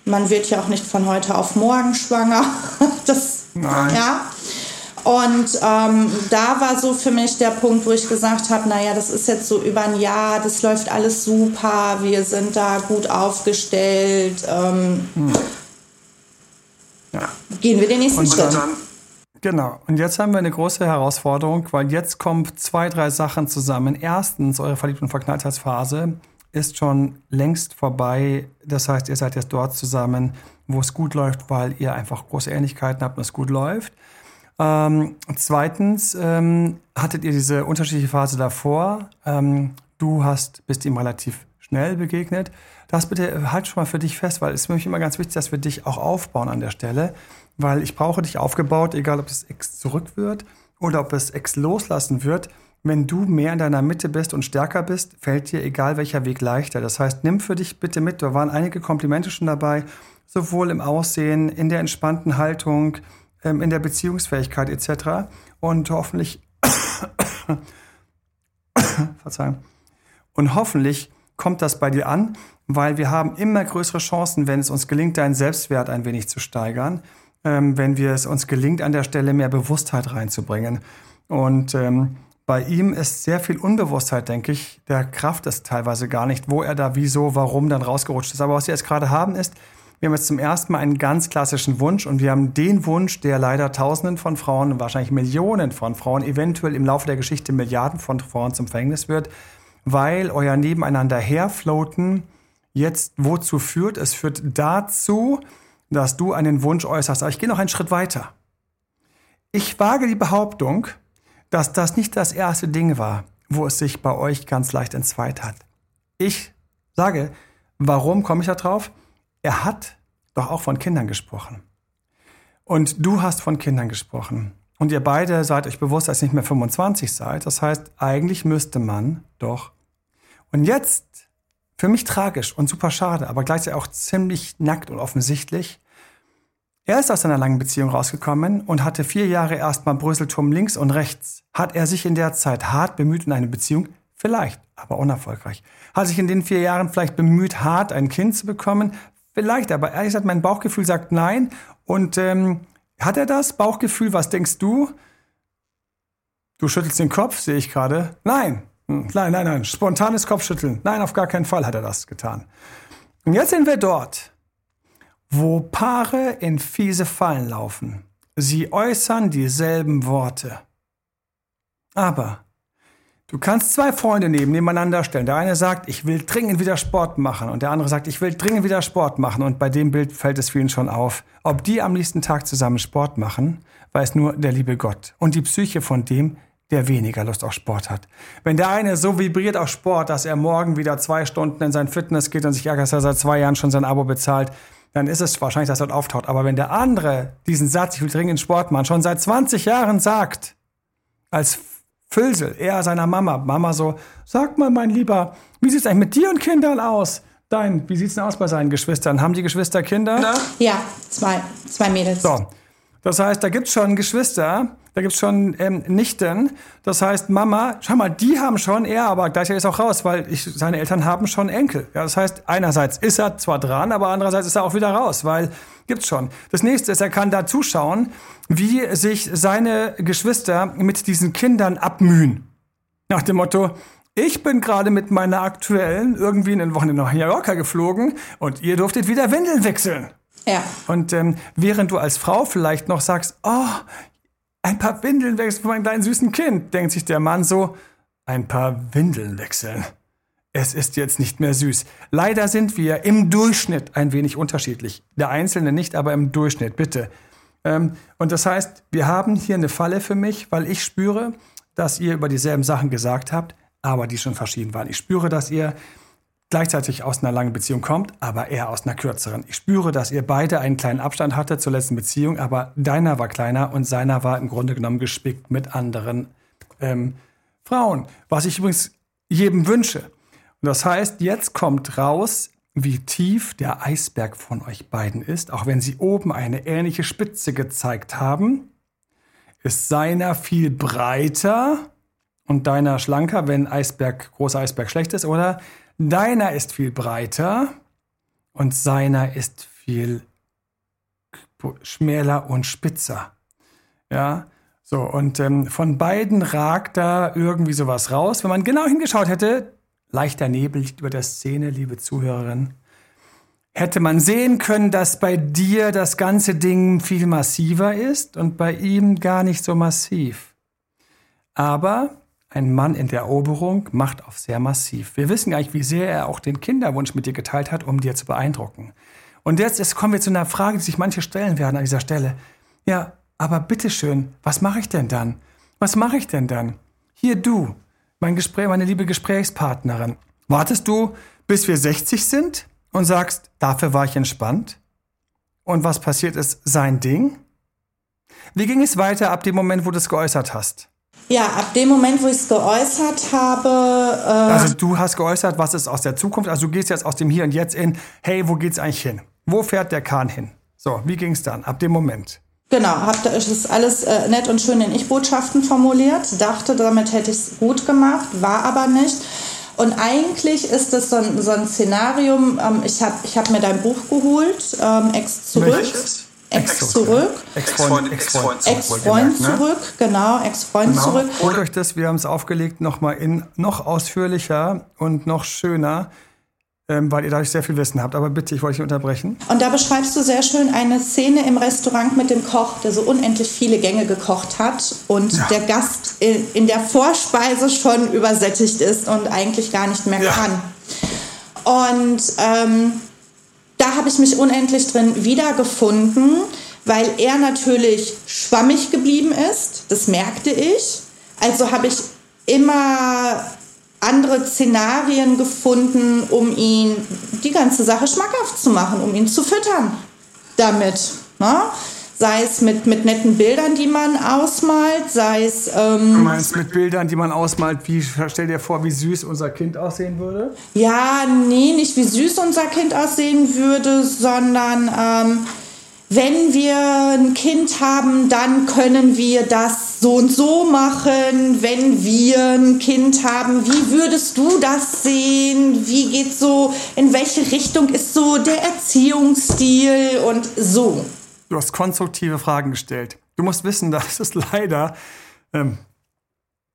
man wird ja auch nicht von heute auf morgen schwanger. *laughs* Das, Nein. Ja. Und ähm, da war so für mich der Punkt, wo ich gesagt habe, naja, das ist jetzt so über ein Jahr, das läuft alles super, wir sind da gut aufgestellt. Ähm, hm ja. gehen wir den nächsten und Schritt. Dann, genau. Und jetzt haben wir eine große Herausforderung, weil jetzt kommen zwei, drei Sachen zusammen. Erstens, eure Verliebt- und Verknalltheitsphase ist schon längst vorbei. Das heißt, ihr seid jetzt dort zusammen, wo es gut läuft, weil ihr einfach große Ähnlichkeiten habt und es gut läuft. Ähm, zweitens ähm, hattet ihr diese unterschiedliche Phase davor. Ähm, du hast, bist ihm relativ schnell begegnet das bitte halt schon mal für dich fest, weil es ist für mich immer ganz wichtig, dass wir dich auch aufbauen an der Stelle, weil ich brauche dich aufgebaut, egal ob es X zurück wird oder ob es X loslassen wird. Wenn du mehr in deiner Mitte bist und stärker bist, fällt dir egal welcher Weg leichter. Das heißt, nimm für dich bitte mit. Da waren einige Komplimente schon dabei, sowohl im Aussehen, in der entspannten Haltung, ähm, in der Beziehungsfähigkeit etc. Und hoffentlich, *coughs* Verzeihung, und hoffentlich kommt das bei dir an? Weil wir haben immer größere Chancen, wenn es uns gelingt, deinen Selbstwert ein wenig zu steigern, ähm, wenn wir es uns gelingt, an der Stelle mehr Bewusstheit reinzubringen. Und ähm, bei ihm ist sehr viel Unbewusstheit, denke ich. Der Kraft ist teilweise gar nicht, wo er da wieso, warum dann rausgerutscht ist. Aber was wir jetzt gerade haben, ist, wir haben jetzt zum ersten Mal einen ganz klassischen Wunsch und wir haben den Wunsch, der leider Tausenden von Frauen, wahrscheinlich Millionen von Frauen, eventuell im Laufe der Geschichte Milliarden von Frauen zum Verhängnis wird, weil euer Nebeneinander herfloaten jetzt wozu führt. Es führt dazu, dass du einen Wunsch äußerst. Aber ich gehe noch einen Schritt weiter. Ich wage die Behauptung, dass das nicht das erste Ding war, wo es sich bei euch ganz leicht entzweit hat. Ich sage, warum komme ich da drauf? Er hat doch auch von Kindern gesprochen. Und du hast von Kindern gesprochen. Und ihr beide seid euch bewusst, dass ihr nicht mehr 25 seid. Das heißt, eigentlich müsste man doch. Und jetzt, für mich tragisch und super schade, aber gleichzeitig auch ziemlich nackt und offensichtlich, er ist aus einer langen Beziehung rausgekommen und hatte vier Jahre erstmal Brüsselturm links und rechts. Hat er sich in der Zeit hart bemüht in eine Beziehung? Vielleicht, aber unerfolgreich. Hat sich in den vier Jahren vielleicht bemüht, hart ein Kind zu bekommen? Vielleicht, aber ehrlich gesagt, mein Bauchgefühl sagt nein. Und ähm, hat er das Bauchgefühl? Was denkst du? Du schüttelst den Kopf, sehe ich gerade. Nein, hm, nein, nein, nein. Spontanes Kopfschütteln. Nein, auf gar keinen Fall hat er das getan. Und jetzt sind wir dort, wo Paare in fiese Fallen laufen. Sie äußern dieselben Worte. Aber Du kannst zwei Freunde neben nebeneinander stellen. Der eine sagt, ich will dringend wieder Sport machen und der andere sagt, ich will dringend wieder Sport machen und bei dem Bild fällt es vielen schon auf. Ob die am nächsten Tag zusammen Sport machen, weiß nur der liebe Gott und die Psyche von dem, der weniger Lust auf Sport hat. Wenn der eine so vibriert auf Sport, dass er morgen wieder zwei Stunden in sein Fitness geht und sich ärgert, dass er seit zwei Jahren schon sein Abo bezahlt, dann ist es wahrscheinlich, dass er dort auftaucht. Aber wenn der andere diesen Satz, ich will dringend Sport machen, schon seit 20 Jahren sagt, als Füllsel, er seiner Mama. Mama so, sag mal, mein Lieber, wie sieht's eigentlich mit dir und Kindern aus? Dein, wie sieht's denn aus bei seinen Geschwistern? Haben die Geschwister Kinder? Ja, zwei, zwei Mädels. So. Das heißt, da gibt's schon Geschwister, da gibt's schon ähm, Nichten. Das heißt, Mama, schau mal, die haben schon, er aber gleichzeitig ist auch raus, weil ich, seine Eltern haben schon Enkel. Ja, das heißt, einerseits ist er zwar dran, aber andererseits ist er auch wieder raus, weil gibt's schon. Das nächste ist, er kann da zuschauen, wie sich seine Geschwister mit diesen Kindern abmühen. Nach dem Motto, ich bin gerade mit meiner aktuellen irgendwie in den Wochen nach New Yorker geflogen und ihr durftet wieder Windeln wechseln. Ja. Und ähm, während du als Frau vielleicht noch sagst, oh, ein paar Windeln wechseln für meinen kleinen süßen Kind, denkt sich der Mann so, ein paar Windeln wechseln. Es ist jetzt nicht mehr süß. Leider sind wir im Durchschnitt ein wenig unterschiedlich. Der Einzelne nicht, aber im Durchschnitt, bitte. Ähm, und das heißt, wir haben hier eine Falle für mich, weil ich spüre, dass ihr über dieselben Sachen gesagt habt, aber die schon verschieden waren. Ich spüre, dass ihr gleichzeitig aus einer langen Beziehung kommt, aber eher aus einer kürzeren. Ich spüre, dass ihr beide einen kleinen Abstand hattet zur letzten Beziehung, aber deiner war kleiner und seiner war im Grunde genommen gespickt mit anderen ähm, Frauen. Was ich übrigens jedem wünsche. Und das heißt, jetzt kommt raus, wie tief der Eisberg von euch beiden ist, auch wenn sie oben eine ähnliche Spitze gezeigt haben, ist seiner viel breiter und deiner schlanker, wenn Eisberg, großer Eisberg schlecht ist, oder deiner ist viel breiter und seiner ist viel schmäler und spitzer. Ja, so, und ähm, von beiden ragt da irgendwie sowas raus. Wenn man genau hingeschaut hätte, leichter Nebel liegt über der Szene, liebe Zuhörerin. Hätte man sehen können, dass bei dir das ganze Ding viel massiver ist und bei ihm gar nicht so massiv. Aber ein Mann in der Eroberung macht auf sehr massiv. Wir wissen gar nicht, wie sehr er auch den Kinderwunsch mit dir geteilt hat, um dir zu beeindrucken. Und jetzt, jetzt kommen wir zu einer Frage, die sich manche stellen werden an dieser Stelle. Ja, aber bitteschön, was mache ich denn dann? Was mache ich denn dann? Hier du, mein Gespräch, meine liebe Gesprächspartnerin, wartest du, bis wir 60 sind und sagst, dafür war ich entspannt? Und was passiert ist, sein Ding? Wie ging es weiter ab dem Moment, wo du es geäußert hast? Ja, ab dem Moment, wo ich es geäußert habe. Äh also du hast geäußert, was ist aus der Zukunft. Also du gehst jetzt aus dem Hier und Jetzt in, hey, wo geht's eigentlich hin? Wo fährt der Kahn hin? So, wie ging es dann ab dem Moment? Genau, habe das alles äh, nett und schön in Ich-Botschaften formuliert, dachte, damit hätte ich es gut gemacht, war aber nicht. Und eigentlich ist das so ein, so ein Szenarium, ähm, ich habe ich hab mir dein Buch geholt, ähm, Ex zurück. Welches? Ex zurück. Ex-Freund, Ex-Freund, Ex-Freund ne? zurück, genau, Ex-Freund Genau. zurück. Holt euch das, wir haben es aufgelegt, nochmal in noch ausführlicher und noch schöner, ähm, weil ihr dadurch sehr viel Wissen habt. Aber bitte, ich wollte dich unterbrechen. Und da beschreibst du sehr schön eine Szene im Restaurant mit dem Koch, der so unendlich viele Gänge gekocht hat und Ja. der Gast in, in der Vorspeise schon übersättigt ist und eigentlich gar nicht mehr Ja. kann. Und ähm, da habe ich mich unendlich drin wiedergefunden, weil er natürlich schwammig geblieben ist. Das merkte ich. Also habe ich immer andere Szenarien gefunden, um ihn die ganze Sache schmackhaft zu machen, um ihn zu füttern damit. Ne? Sei es mit, mit netten Bildern, die man ausmalt, sei es Du ähm, meinst mit Bildern, die man ausmalt, wie stell dir vor, wie süß unser Kind aussehen würde? Ja, nee, nicht wie süß unser Kind aussehen würde, sondern ähm, wenn wir ein Kind haben, dann können wir das so und so machen. Wenn wir ein Kind haben, wie würdest du das sehen? Wie geht so, in welche Richtung ist so der Erziehungsstil und so. Du hast konstruktive Fragen gestellt. Du musst wissen, *laughs* dass es leider. Ähm,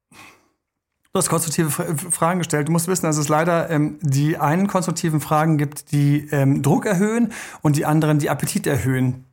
du hast konstruktive Fra- Fragen gestellt. Du musst wissen, dass es leider ähm, die einen konstruktiven Fragen gibt, die ähm, Druck erhöhen und die anderen, die Appetit erhöhen.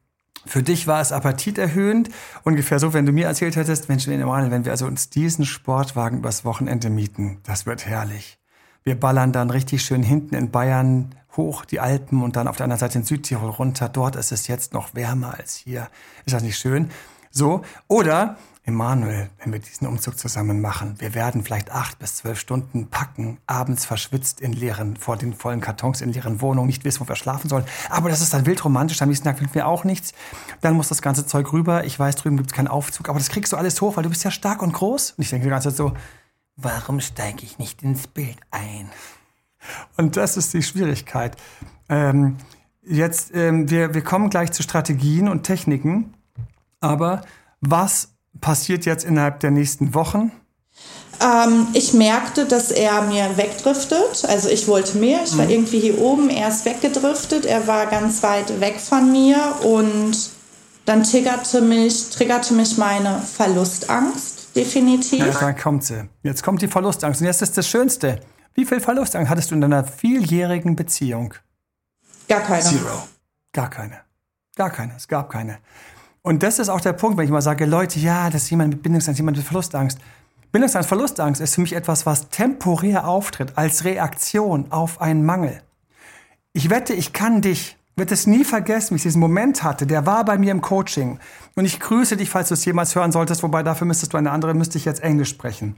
Für dich war es appetiterhöhend, ungefähr so, wenn du mir erzählt hättest, Mensch, wenn wir also uns diesen Sportwagen übers Wochenende mieten, das wird herrlich. Wir ballern dann richtig schön hinten in Bayern hoch die Alpen und dann auf der anderen Seite in Südtirol runter. Dort ist es jetzt noch wärmer als hier. Ist das nicht schön? So. Oder, Emanuel, wenn wir diesen Umzug zusammen machen, wir werden vielleicht acht bis zwölf Stunden packen, abends verschwitzt in leeren, vor den vollen Kartons in leeren Wohnungen, nicht wissen, wo wir schlafen sollen. Aber das ist dann wild romantisch, am nächsten Tag finden wir auch nichts. Dann muss das ganze Zeug rüber. Ich weiß, drüben gibt es keinen Aufzug, aber das kriegst du alles hoch, weil du bist ja stark und groß. Und ich denke die ganze Zeit so, warum steige ich nicht ins Bild ein? Und das ist die Schwierigkeit. Ähm, jetzt, ähm, wir, wir kommen gleich zu Strategien und Techniken. Aber was passiert jetzt innerhalb der nächsten Wochen? Ähm, ich merkte, dass er mir wegdriftet. Also ich wollte mehr. Ich war irgendwie hier oben. Er ist weggedriftet. Er war ganz weit weg von mir. Und dann triggerte mich, triggerte mich meine Verlustangst. Definitiv. Ja, dann kommt sie. Jetzt kommt die Verlustangst. Und jetzt ist das Schönste. Wie viel Verlustangst hattest du in deiner vieljährigen Beziehung? Gar keine. Gar keine. Gar keine. Es gab keine. Und das ist auch der Punkt, wenn ich mal sage, Leute, ja, das ist jemand mit Bindungsangst, jemand mit Verlustangst. Bindungsangst, Verlustangst ist für mich etwas, was temporär auftritt, als Reaktion auf einen Mangel. Ich wette, ich kann dich, wird es nie vergessen, wie ich diesen Moment hatte, der war bei mir im Coaching. Und ich grüße dich, falls du es jemals hören solltest, wobei dafür müsstest du eine andere, müsste ich jetzt Englisch sprechen.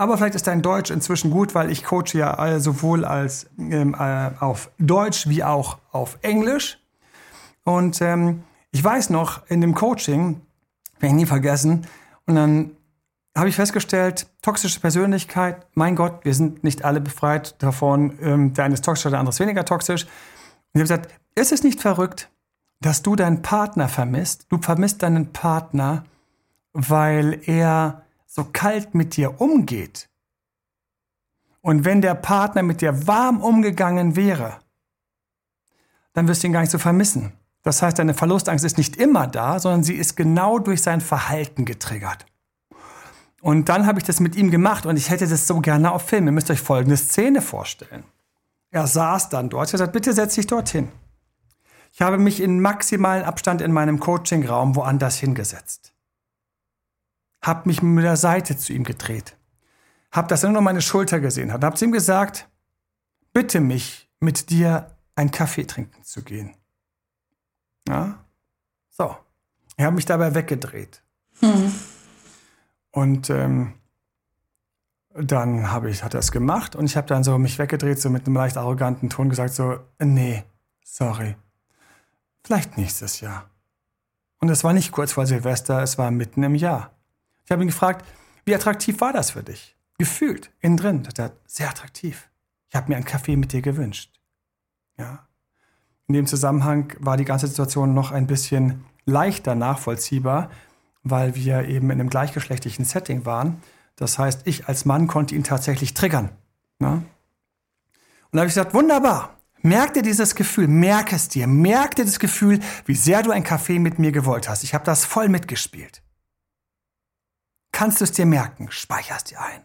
Aber vielleicht ist dein Deutsch inzwischen gut, weil ich coache ja äh, sowohl als ähm, äh, auf Deutsch wie auch auf Englisch. Und ähm, ich weiß noch, in dem Coaching, werde ich nie vergessen, und dann habe ich festgestellt, toxische Persönlichkeit, mein Gott, wir sind nicht alle befreit davon, ähm, der eine ist toxisch, der andere ist weniger toxisch. Und ich habe gesagt, ist es nicht verrückt, dass du deinen Partner vermisst? Du vermisst deinen Partner, weil er so kalt mit dir umgeht. Und wenn der Partner mit dir warm umgegangen wäre, dann wirst du ihn gar nicht so vermissen. Das heißt, deine Verlustangst ist nicht immer da, sondern sie ist genau durch sein Verhalten getriggert. Und dann habe ich das mit ihm gemacht und ich hätte das so gerne auf Film. Ihr müsst euch folgende Szene vorstellen. Er saß dann dort. Ich habe gesagt, bitte setz dich dorthin. Ich habe mich in maximalen Abstand in meinem Coachingraum woanders hingesetzt. Hab mich mit der Seite zu ihm gedreht. Hab, dass er nur meine Schulter gesehen hat. Hab zu ihm gesagt, bitte mich, mit dir einen Kaffee trinken zu gehen. Ja? So. Ich habe mich dabei weggedreht. Und ähm, dann habe ich, hat er es gemacht und ich habe dann so mich weggedreht, so mit einem leicht arroganten Ton gesagt, so, nee, sorry. Vielleicht nächstes Jahr. Und es war nicht kurz vor Silvester, es war mitten im Jahr. Ich habe ihn gefragt, wie attraktiv war das für dich? Gefühlt, innen drin. Er hat sehr attraktiv. Ich habe mir einen Kaffee mit dir gewünscht. Ja. In dem Zusammenhang war die ganze Situation noch ein bisschen leichter nachvollziehbar, weil wir eben in einem gleichgeschlechtlichen Setting waren. Das heißt, ich als Mann konnte ihn tatsächlich triggern. Ne? Und da habe ich gesagt, wunderbar. Merk dir dieses Gefühl, merk es dir, merk dir das Gefühl, wie sehr du ein Kaffee mit mir gewollt hast. Ich habe das voll mitgespielt. Kannst du es dir merken, speicherst dir ein.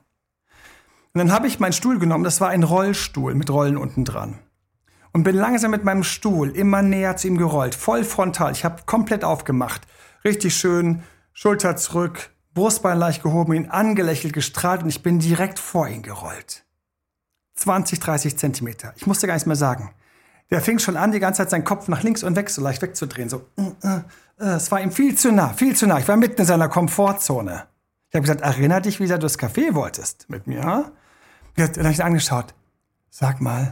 Und dann habe ich meinen Stuhl genommen, das war ein Rollstuhl mit Rollen unten dran. Und bin langsam mit meinem Stuhl immer näher zu ihm gerollt, voll frontal. Ich habe komplett aufgemacht. Richtig schön, Schulter zurück, Brustbein leicht gehoben, ihn angelächelt, gestrahlt und ich bin direkt vor ihn gerollt. 20, 30 Zentimeter. Ich musste gar nichts mehr sagen. Der fing schon an, die ganze Zeit seinen Kopf nach links und weg so leicht wegzudrehen. So, äh, äh, äh. es war ihm viel zu nah, viel zu nah. Ich war mitten in seiner Komfortzone. Ich habe gesagt, erinner dich, wie du das Kaffee wolltest mit mir. Dann habe ich angeschaut. Sag mal,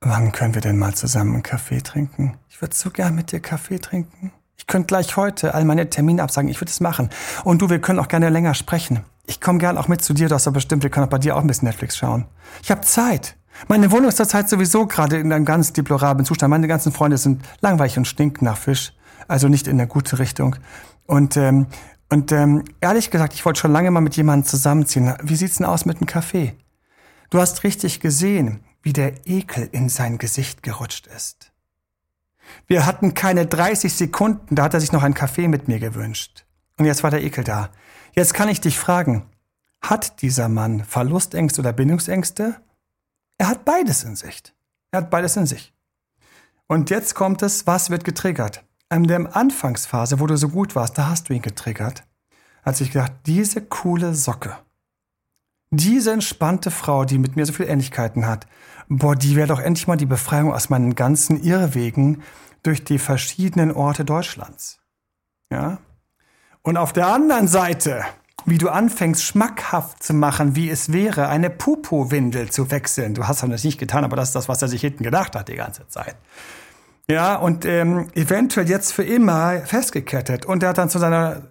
wann können wir denn mal zusammen einen Kaffee trinken? Ich würde so gern mit dir Kaffee trinken. Ich könnte gleich heute all meine Termine absagen. Ich würde es machen. Und du, wir können auch gerne länger sprechen. Ich komme gern auch mit zu dir. Du hast doch bestimmt, wir können auch bei dir auch ein bisschen Netflix schauen. Ich habe Zeit. Meine Wohnung ist zurzeit sowieso gerade in einem ganz deplorablen Zustand. Meine ganzen Freunde sind langweilig und stinken nach Fisch. Also nicht in eine gute Richtung. Und, ähm, und ähm, ehrlich gesagt, ich wollte schon lange mal mit jemandem zusammenziehen. Wie sieht's denn aus mit einem Kaffee? Du hast richtig gesehen, wie der Ekel in sein Gesicht gerutscht ist. Wir hatten keine 30 Sekunden, da hat er sich noch einen Kaffee mit mir gewünscht. Und jetzt war der Ekel da. Jetzt kann ich dich fragen, hat dieser Mann Verlustängste oder Bindungsängste? Er hat beides in sich. Er hat beides in sich. Und jetzt kommt es, was wird getriggert? In der Anfangsphase, wo du so gut warst, da hast du ihn getriggert. Hat sich gedacht, diese coole Socke, diese entspannte Frau, die mit mir so viele Ähnlichkeiten hat, boah, die wäre doch endlich mal die Befreiung aus meinen ganzen Irrwegen durch die verschiedenen Orte Deutschlands. Ja? Und auf der anderen Seite, wie du anfängst, schmackhaft zu machen, wie es wäre, eine Pupo-Windel zu wechseln. Du hast das nicht getan, aber das ist das, was er sich hinten gedacht hat die ganze Zeit. Ja, und ähm, eventuell jetzt für immer festgekettet. Und er hat dann zu seiner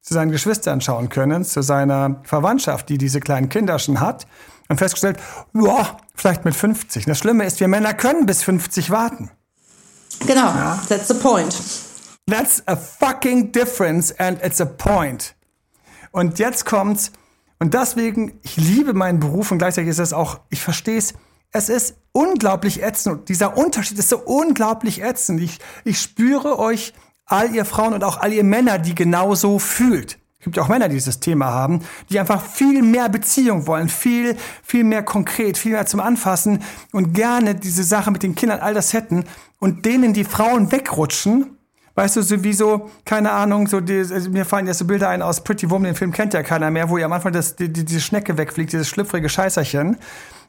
zu seinen Geschwistern schauen können, zu seiner Verwandtschaft, die diese kleinen Kinder schon hat, und festgestellt, ja, vielleicht mit 50. Das Schlimme ist, wir Männer können bis 50 warten. Genau, ja. that's the point. That's a fucking difference and it's a point. Und jetzt kommt's, und deswegen, ich liebe meinen Beruf und gleichzeitig ist es auch, ich verstehe es, es ist unglaublich ätzend. Dieser Unterschied ist so unglaublich ätzend. Ich, ich spüre euch, all ihr Frauen und auch all ihr Männer, die genauso fühlt. Es gibt ja auch Männer, die dieses Thema haben, die einfach viel mehr Beziehung wollen, viel, viel mehr konkret, viel mehr zum Anfassen und gerne diese Sache mit den Kindern, all das hätten und denen die Frauen wegrutschen. Weißt du, sowieso, keine Ahnung, so die, also mir fallen jetzt so Bilder ein aus Pretty Woman, den Film kennt ja keiner mehr, wo ihr am Anfang das, die, die, diese Schnecke wegfliegt, dieses schlüpfrige Scheißerchen.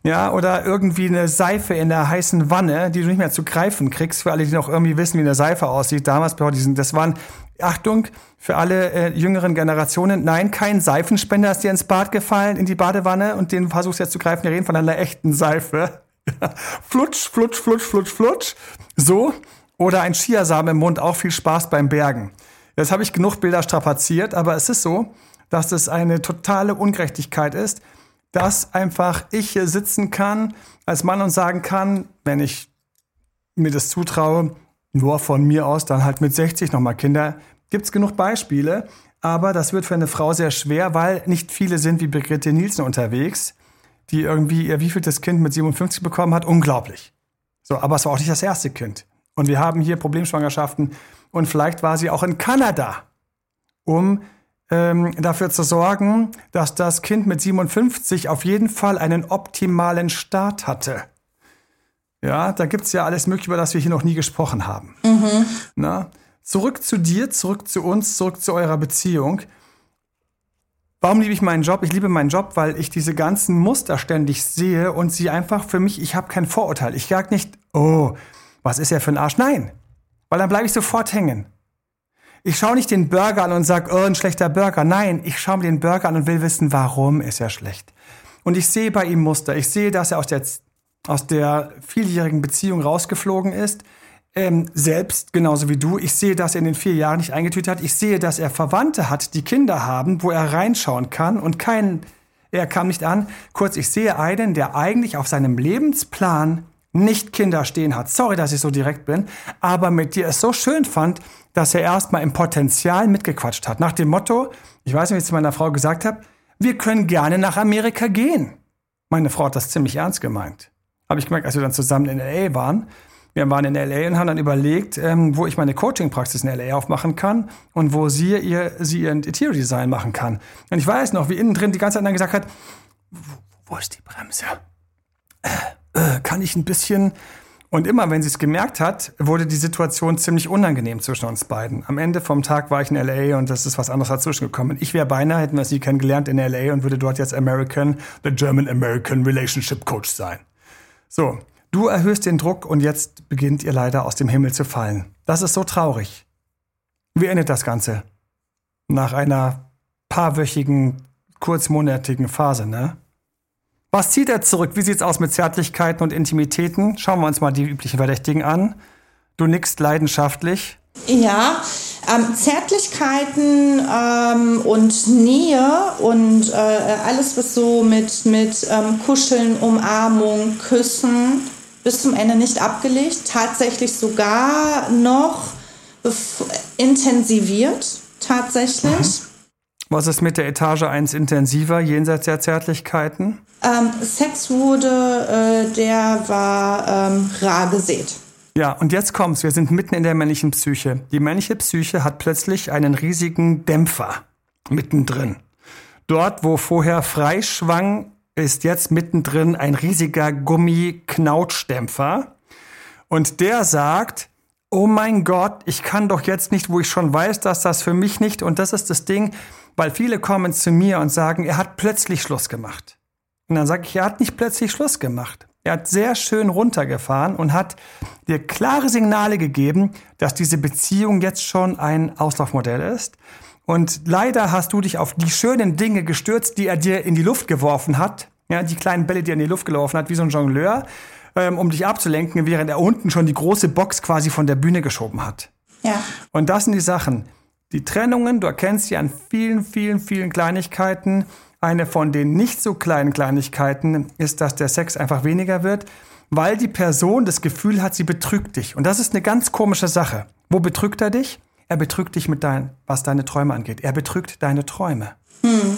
Ja, oder irgendwie eine Seife in der heißen Wanne, die du nicht mehr zu greifen kriegst, für alle, die noch irgendwie wissen, wie eine Seife aussieht. Damals, das waren Achtung, für alle äh, jüngeren Generationen, nein, kein Seifenspender ist dir ins Bad gefallen, in die Badewanne und den versuchst du jetzt zu greifen. Wir reden von einer echten Seife. *laughs* flutsch, flutsch, flutsch, flutsch, flutsch. So. Oder ein Chiasamen im Mund, auch viel Spaß beim Bergen. Jetzt habe ich genug Bilder strapaziert, aber es ist so, dass es eine totale Ungerechtigkeit ist, dass einfach ich hier sitzen kann als Mann und sagen kann, wenn ich mir das zutraue, nur von mir aus dann halt mit 60 nochmal Kinder. Gibt's genug Beispiele, aber das wird für eine Frau sehr schwer, weil nicht viele sind wie Brigitte Nielsen unterwegs, die irgendwie ihr wievieltes Kind mit 57 bekommen hat. Unglaublich. So, aber es war auch nicht das erste Kind. Und wir haben hier Problemschwangerschaften und vielleicht war sie auch in Kanada, um ähm, dafür zu sorgen, dass das Kind mit 57 auf jeden Fall einen optimalen Start hatte. Ja, da gibt's ja alles Mögliche, über das wir hier noch nie gesprochen haben. Mhm. Na? Zurück zu dir, zurück zu uns, zurück zu eurer Beziehung. Warum liebe ich meinen Job? Ich liebe meinen Job, weil ich diese ganzen Muster ständig sehe und sie einfach für mich, ich habe kein Vorurteil. Ich sage nicht, oh, was ist er für ein Arsch? Nein, weil dann bleibe ich sofort hängen. Ich schaue nicht den Burger an und sage, oh, ein schlechter Burger. Nein, ich schaue mir den Burger an und will wissen, warum ist er schlecht. Und ich sehe bei ihm Muster. Ich sehe, dass er aus der aus der vieljährigen Beziehung rausgeflogen ist. Ähm, selbst genauso wie du. Ich sehe, dass er in den vier Jahren nicht eingetütet hat. Ich sehe, dass er Verwandte hat, die Kinder haben, wo er reinschauen kann und kein, er kam nicht an. Kurz, ich sehe einen, der eigentlich auf seinem Lebensplan nicht Kinder stehen hat. Sorry, dass ich so direkt bin, aber mit dir es so schön fand, dass er erstmal im Potenzial mitgequatscht hat. Nach dem Motto, ich weiß nicht, wie ich zu meiner Frau gesagt habe, wir können gerne nach Amerika gehen. Meine Frau hat das ziemlich ernst gemeint. Habe ich gemerkt, als wir dann zusammen in LA waren. Wir waren in LA und haben dann überlegt, ähm, wo ich meine Coaching-Praxis in LA aufmachen kann und wo sie ihr, sie ihr Interior-Design machen kann. Und ich weiß noch, wie innen drin die ganze Zeit dann gesagt hat, wo, wo ist die Bremse? Äh, äh, kann ich ein bisschen und immer, wenn sie es gemerkt hat, wurde die Situation ziemlich unangenehm zwischen uns beiden. Am Ende vom Tag war ich in LA und das ist was anderes dazwischen gekommen. Ich wäre beinahe, hätten wir sie kennengelernt in LA und würde dort jetzt American, the German American Relationship Coach sein. So, du erhöhst den Druck und jetzt beginnt ihr leider aus dem Himmel zu fallen. Das ist so traurig. Wie endet das Ganze? Nach einer paarwöchigen, kurzmonatigen Phase, ne? Was zieht er zurück? Wie sieht's aus mit Zärtlichkeiten und Intimitäten? Schauen wir uns mal die üblichen Verdächtigen an. Du nickst leidenschaftlich. Ja, ähm, Zärtlichkeiten ähm, und Nähe und äh, alles, was so mit, mit ähm, Kuscheln, Umarmung, Küssen bis zum Ende nicht abgelegt. Tatsächlich sogar noch intensiviert, tatsächlich. Mhm. Was ist mit der Etage 1 intensiver, jenseits der Zärtlichkeiten? Ähm, Sex wurde, äh, der war ähm, rar gesät. Ja, und jetzt kommt's. Wir sind mitten in der männlichen Psyche. Die männliche Psyche hat plötzlich einen riesigen Dämpfer mittendrin. Dort, wo vorher Freischwang ist jetzt mittendrin ein riesiger Gummi-Knautschdämpfer. Und der sagt, oh mein Gott, ich kann doch jetzt nicht, wo ich schon weiß, dass das für mich nicht, und das ist das Ding, weil viele kommen zu mir und sagen, er hat plötzlich Schluss gemacht. Und dann sage ich, er hat nicht plötzlich Schluss gemacht. Er hat sehr schön runtergefahren und hat dir klare Signale gegeben, dass diese Beziehung jetzt schon ein Auslaufmodell ist. Und leider hast du dich auf die schönen Dinge gestürzt, die er dir in die Luft geworfen hat. Ja, die kleinen Bälle, die er in die Luft gelaufen hat, wie so ein Jongleur, ähm, um dich abzulenken, während er unten schon die große Box quasi von der Bühne geschoben hat. Ja. Und das sind die Sachen. Die Trennungen, du erkennst sie an vielen, vielen, vielen Kleinigkeiten. Eine von den nicht so kleinen Kleinigkeiten ist, dass der Sex einfach weniger wird, weil die Person das Gefühl hat, sie betrügt dich. Und das ist eine ganz komische Sache. Wo betrügt er dich? Er betrügt dich mit dein, was deine Träume angeht. Er betrügt deine Träume. Hm.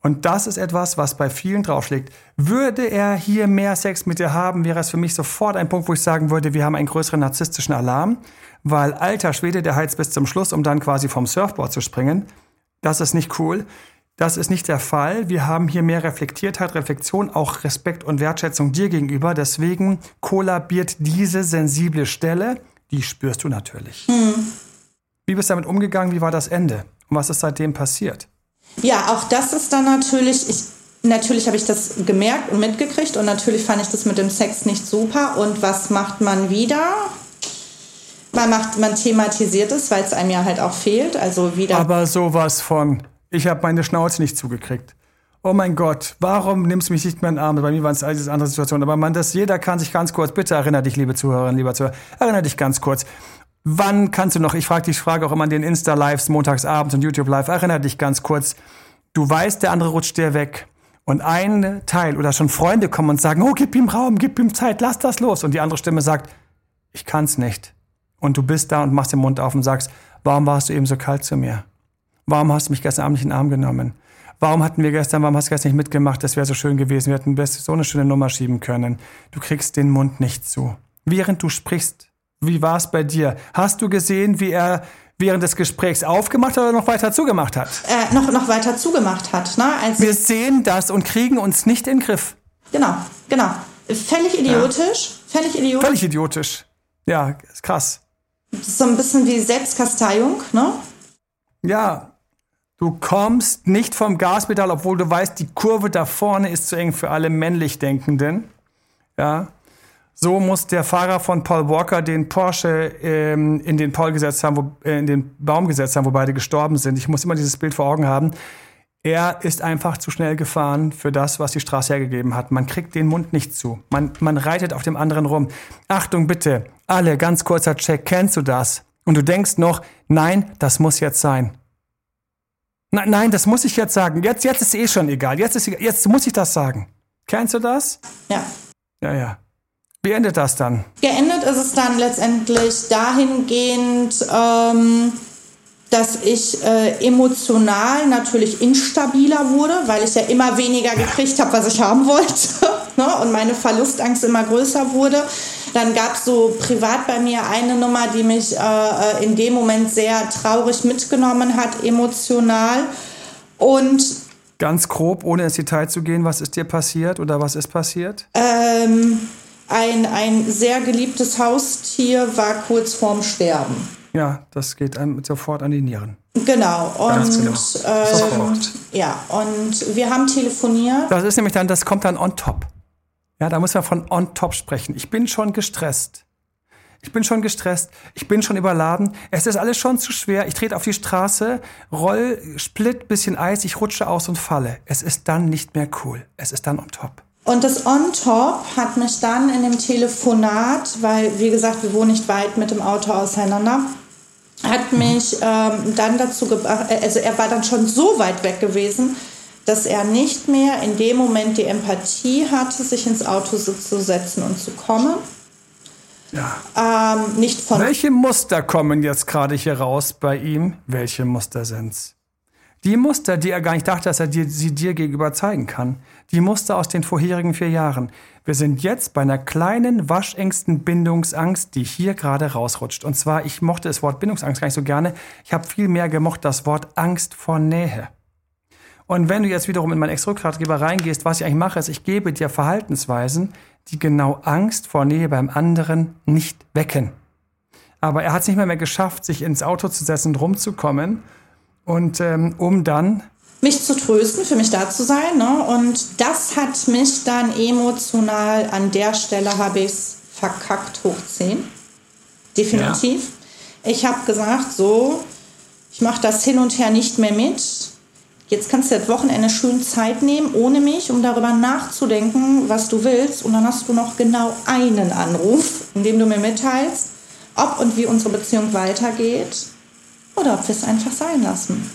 Und das ist etwas, was bei vielen draufschlägt. Würde er hier mehr Sex mit dir haben, wäre es für mich sofort ein Punkt, wo ich sagen würde, wir haben einen größeren narzisstischen Alarm weil alter Schwede, der heizt bis zum Schluss, um dann quasi vom Surfboard zu springen. Das ist nicht cool. Das ist nicht der Fall. Wir haben hier mehr Reflektiertheit, Reflexion, auch Respekt und Wertschätzung dir gegenüber. Deswegen kollabiert diese sensible Stelle, die spürst du natürlich. Hm. Wie bist du damit umgegangen? Wie war das Ende? Und was ist seitdem passiert? Ja, auch das ist dann natürlich, ich, natürlich habe ich das gemerkt und mitgekriegt und natürlich fand ich das mit dem Sex nicht super. Und was macht man wieder? man macht, man thematisiert es, weil es einem ja halt auch fehlt. Also wieder. Aber sowas von, ich habe meine Schnauze nicht zugekriegt. Oh mein Gott, warum nimmst du mich nicht mehr in den Arm? Bei mir waren es alles andere Situationen. Aber man, das, jeder kann sich ganz kurz, bitte erinnere dich, liebe Zuhörerinnen, lieber Zuhörer, erinnere dich ganz kurz. Wann kannst du noch, ich frage dich, frage auch immer an den Insta-Lives, montagsabends und YouTube-Live, erinnere dich ganz kurz. Du weißt, der andere rutscht dir weg. Und ein Teil oder schon Freunde kommen und sagen, oh, gib ihm Raum, gib ihm Zeit, lass das los. Und die andere Stimme sagt, ich kann's nicht. Und du bist da und machst den Mund auf und sagst, warum warst du eben so kalt zu mir? Warum hast du mich gestern Abend nicht in den Arm genommen? Warum hatten wir gestern, warum hast du gestern nicht mitgemacht? Das wäre so schön gewesen. Wir hätten so eine schöne Nummer schieben können. Du kriegst den Mund nicht zu. Während du sprichst, wie war es bei dir? Hast du gesehen, wie er während des Gesprächs aufgemacht oder noch weiter zugemacht hat? Äh, noch, noch weiter zugemacht hat. Ne? Als wir sehen das und kriegen uns nicht in den Griff. Genau, genau. Völlig idiotisch. Ja. Völlig idiotisch. Völlig idiotisch. Ja, ist krass. Das ist so ein bisschen wie Selbstkasteiung, ne? Ja. Du kommst nicht vom Gaspedal, obwohl du weißt, die Kurve da vorne ist zu eng für alle männlich Denkenden. Ja. So muss der Fahrer von Paul Walker den Porsche ähm, in den Paul gesetzt haben, wo, äh, in den Baum gesetzt haben, wo beide gestorben sind. Ich muss immer dieses Bild vor Augen haben. Er ist einfach zu schnell gefahren für das, was die Straße hergegeben hat. Man kriegt den Mund nicht zu. Man, man reitet auf dem anderen rum. Achtung bitte, alle, ganz kurzer Check, kennst du das? Und du denkst noch, nein, das muss jetzt sein. Nein, nein, das muss ich jetzt sagen. Jetzt, jetzt ist eh schon egal. Jetzt, ist, jetzt muss ich das sagen. Kennst du das? Ja. Ja, ja. Wie endet das dann? Geendet ist es dann letztendlich dahingehend, ähm, dass ich äh, emotional natürlich instabiler wurde, weil ich ja immer weniger gekriegt habe, was ich haben wollte. *laughs* ne, und meine Verlustangst immer größer wurde. Dann gab es so privat bei mir eine Nummer, die mich äh, äh, in dem Moment sehr traurig mitgenommen hat, emotional. Und Ganz grob, ohne ins Detail zu gehen, was ist dir passiert oder was ist passiert? Ähm, ein, ein sehr geliebtes Haustier war kurz vorm Sterben. Ja, das geht einem sofort an die Nieren. Genau. Und, genau. Ähm, ja, und wir haben telefoniert. Das ist nämlich dann, das kommt dann on top. Ja, da muss man von on top sprechen. Ich bin schon gestresst. Ich bin schon gestresst, ich bin schon überladen, es ist alles schon zu schwer, ich trete auf die Straße, roll, split, bisschen Eis, ich rutsche aus und falle. Es ist dann nicht mehr cool, es ist dann on top. Und das On Top hat mich dann in dem Telefonat, weil wie gesagt, wir wohnen nicht weit mit dem Auto auseinander, hat mich ähm, dann dazu gebracht, äh, also er war dann schon so weit weg gewesen, dass er nicht mehr in dem Moment die Empathie hatte, sich ins Auto zu setzen und zu kommen. Ja. Ähm, nicht von Welche Muster kommen jetzt gerade hier raus bei ihm? Welche Muster sind's? Die Muster, die er gar nicht dachte, dass er dir, sie dir gegenüber zeigen kann. Die Muster aus den vorherigen vier Jahren. Wir sind jetzt bei einer kleinen, waschengsten Bindungsangst, die hier gerade rausrutscht. Und zwar, ich mochte das Wort Bindungsangst gar nicht so gerne. Ich habe viel mehr gemocht das Wort Angst vor Nähe. Und wenn du jetzt wiederum in meinen Ex-Rückgratgeber reingehst, was ich eigentlich mache, ist, ich gebe dir Verhaltensweisen, die genau Angst vor Nähe beim anderen nicht wecken. Aber er hat es nicht mehr, mehr geschafft, sich ins Auto zu setzen und rumzukommen. Und ähm, um dann mich zu trösten, für mich da zu sein. Ne? Und das hat mich dann emotional an der Stelle habe ich es verkackt hoch 10. Definitiv. Ja. Ich habe gesagt, so, ich mache das hin und her nicht mehr mit. Jetzt kannst du das Wochenende schön Zeit nehmen, ohne mich, um darüber nachzudenken, was du willst. Und dann hast du noch genau einen Anruf, in dem du mir mitteilst, ob und wie unsere Beziehung weitergeht oder ob wir es einfach sein lassen.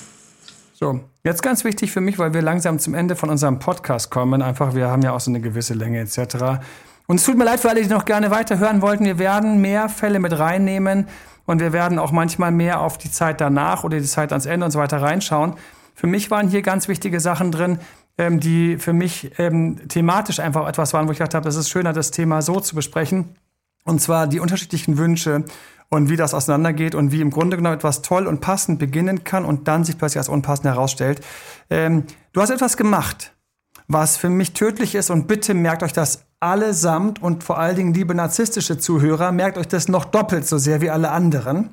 So, jetzt ganz wichtig für mich, weil wir langsam zum Ende von unserem Podcast kommen. Einfach, wir haben ja auch so eine gewisse Länge etc. Und es tut mir leid für alle, die noch gerne weiterhören wollten. Wir werden mehr Fälle mit reinnehmen und wir werden auch manchmal mehr auf die Zeit danach oder die Zeit ans Ende und so weiter reinschauen. Für mich waren hier ganz wichtige Sachen drin, ähm, die für mich ähm, thematisch einfach etwas waren, wo ich gedacht habe, es ist schöner, das Thema so zu besprechen. Und zwar die unterschiedlichen Wünsche und wie das auseinandergeht und wie im Grunde genommen etwas toll und passend beginnen kann und dann sich plötzlich als unpassend herausstellt. Ähm, du hast etwas gemacht, was für mich tödlich ist und bitte merkt euch das allesamt und vor allen Dingen, liebe narzisstische Zuhörer, merkt euch das noch doppelt so sehr wie alle anderen.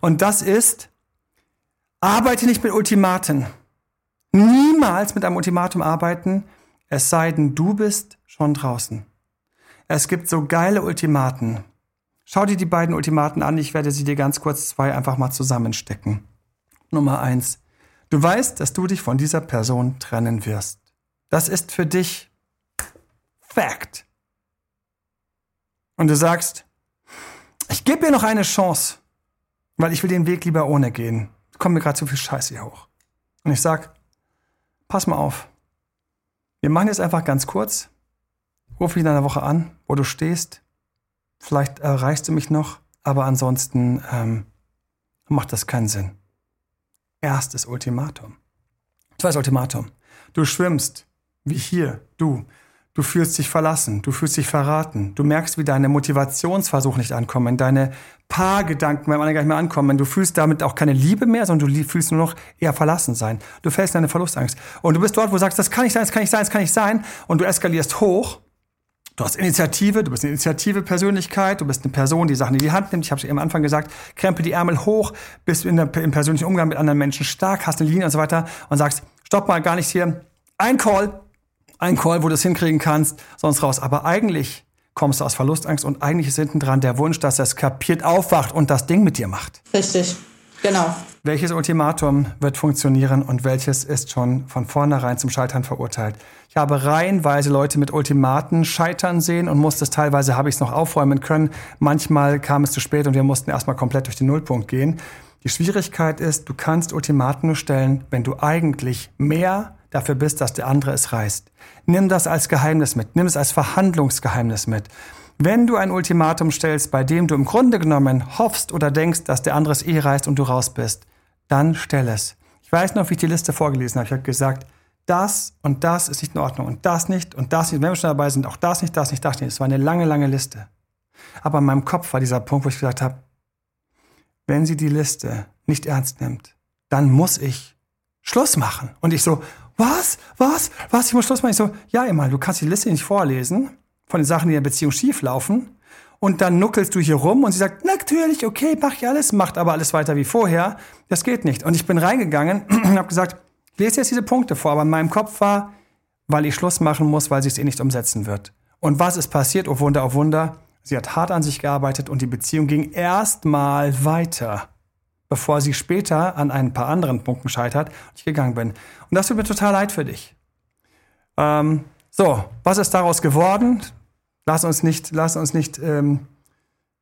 Und das ist, arbeite nicht mit Ultimaten. Niemals mit einem Ultimatum arbeiten, es sei denn, du bist schon draußen. Es gibt so geile Ultimaten. Schau dir die beiden Ultimaten an. Ich werde sie dir ganz kurz zwei einfach mal zusammenstecken. Nummer eins. Du weißt, dass du dich von dieser Person trennen wirst. Das ist für dich Fact. Und du sagst, ich gebe ihr noch eine Chance, weil ich will den Weg lieber ohne gehen. Kommt mir gerade zu viel Scheiße hier hoch. Und ich sag, pass mal auf. Wir machen jetzt einfach ganz kurz. Ruf mich in einer Woche an, wo du stehst. Vielleicht erreichst du mich noch, aber ansonsten ähm, macht das keinen Sinn. Erstes Ultimatum. Zweites Ultimatum. Du schwimmst, wie hier, du. Du fühlst dich verlassen, du fühlst dich verraten, du merkst, wie deine Motivationsversuche nicht ankommen, deine Paargedanken beim anderen gar nicht mehr ankommen. Du fühlst damit auch keine Liebe mehr, sondern du fühlst nur noch eher verlassen sein. Du fällst in eine Verlustangst. Und du bist dort, wo du sagst, das kann nicht sein, das kann nicht sein, das kann nicht sein. Und du eskalierst hoch Du hast Initiative, du bist eine Initiative-Persönlichkeit, du bist eine Person, die Sachen in die Hand nimmt. Ich habe schon am Anfang gesagt, krempe die Ärmel hoch, bist in der, im persönlichen Umgang mit anderen Menschen stark, hast eine Linie und so weiter und sagst, stopp mal, gar nicht hier. Ein Call, ein Call, wo du es hinkriegen kannst, sonst raus. Aber eigentlich kommst du aus Verlustangst und eigentlich ist hinten dran der Wunsch, dass es kapiert aufwacht und das Ding mit dir macht. Richtig. Genau. Welches Ultimatum wird funktionieren und welches ist schon von vornherein zum Scheitern verurteilt? Ich habe reihenweise Leute mit Ultimaten scheitern sehen und musste es teilweise, habe ich es noch aufräumen können. Manchmal kam es zu spät und wir mussten erstmal komplett durch den Nullpunkt gehen. Die Schwierigkeit ist, du kannst Ultimaten nur stellen, wenn du eigentlich mehr dafür bist, dass der andere es reißt. Nimm das als Geheimnis mit, nimm es als Verhandlungsgeheimnis mit. Wenn du ein Ultimatum stellst, bei dem du im Grunde genommen hoffst oder denkst, dass der andere es eh reißt und du raus bist, dann stell es. Ich weiß noch, wie ich die Liste vorgelesen habe. Ich habe gesagt, das und das ist nicht in Ordnung und das nicht und das nicht. Wenn wir schon dabei sind, auch das nicht, das nicht, das nicht. Es war eine lange, lange Liste. Aber in meinem Kopf war dieser Punkt, wo ich gesagt habe, wenn sie die Liste nicht ernst nimmt, dann muss ich Schluss machen. Und ich so, was, was, was, ich muss Schluss machen. Ich so, ja, immer, du kannst die Liste nicht vorlesen von den Sachen, die in der Beziehung schief laufen. Und dann nuckelst du hier rum und sie sagt, natürlich, okay, mach ich alles, macht aber alles weiter wie vorher. Das geht nicht. Und ich bin reingegangen *clears throat* und habe gesagt, lese jetzt diese Punkte vor, aber in meinem Kopf war, weil ich Schluss machen muss, weil sie es eh nicht umsetzen wird. Und was ist passiert? Oh Wunder, oh Wunder. Sie hat hart an sich gearbeitet und die Beziehung ging erstmal weiter, bevor sie später an ein paar anderen Punkten scheitert und ich gegangen bin. Und das tut mir total leid für dich. Ähm, so, was ist daraus geworden? Lass uns nicht, lass uns nicht, ähm,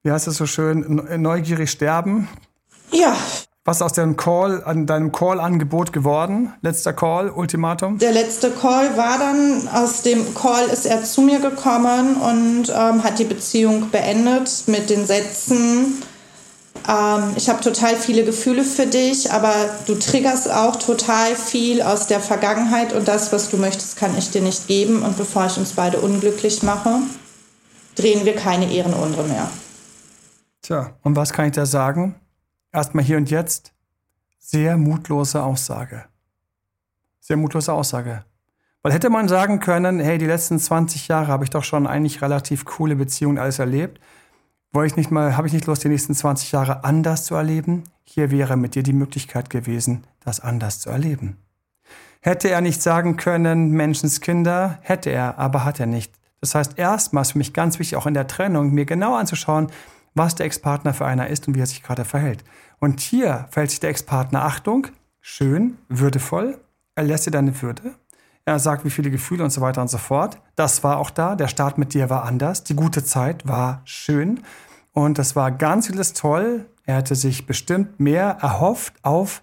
wie heißt es so schön, neugierig sterben. Ja. Was ist aus deinem Call, an deinem Call-Angebot geworden? Letzter Call, Ultimatum? Der letzte Call war dann, aus dem Call ist er zu mir gekommen und ähm, hat die Beziehung beendet mit den Sätzen, ähm, ich habe total viele Gefühle für dich, aber du triggerst auch total viel aus der Vergangenheit und das, was du möchtest, kann ich dir nicht geben. Und bevor ich uns beide unglücklich mache, drehen wir keine Ehrenrunde mehr. Tja, und was kann ich da sagen? Erstmal hier und jetzt. Sehr mutlose Aussage. Sehr mutlose Aussage. Weil hätte man sagen können, hey, die letzten 20 Jahre habe ich doch schon eigentlich relativ coole Beziehungen alles erlebt. Wollte ich nicht mal, habe ich nicht Lust, die nächsten 20 Jahre anders zu erleben? Hier wäre mit dir die Möglichkeit gewesen, das anders zu erleben. Hätte er nicht sagen können, Menschenskinder, hätte er, aber hat er nicht. Das heißt, erstmals für mich ganz wichtig, auch in der Trennung, mir genau anzuschauen, was der Ex-Partner für einer ist und wie er sich gerade verhält. Und hier verhält sich der Ex-Partner, Achtung, schön, würdevoll, er lässt dir deine Würde. Er sagt, wie viele Gefühle und so weiter und so fort. Das war auch da. Der Start mit dir war anders. Die gute Zeit war schön. Und das war ganz vieles toll. Er hätte sich bestimmt mehr erhofft auf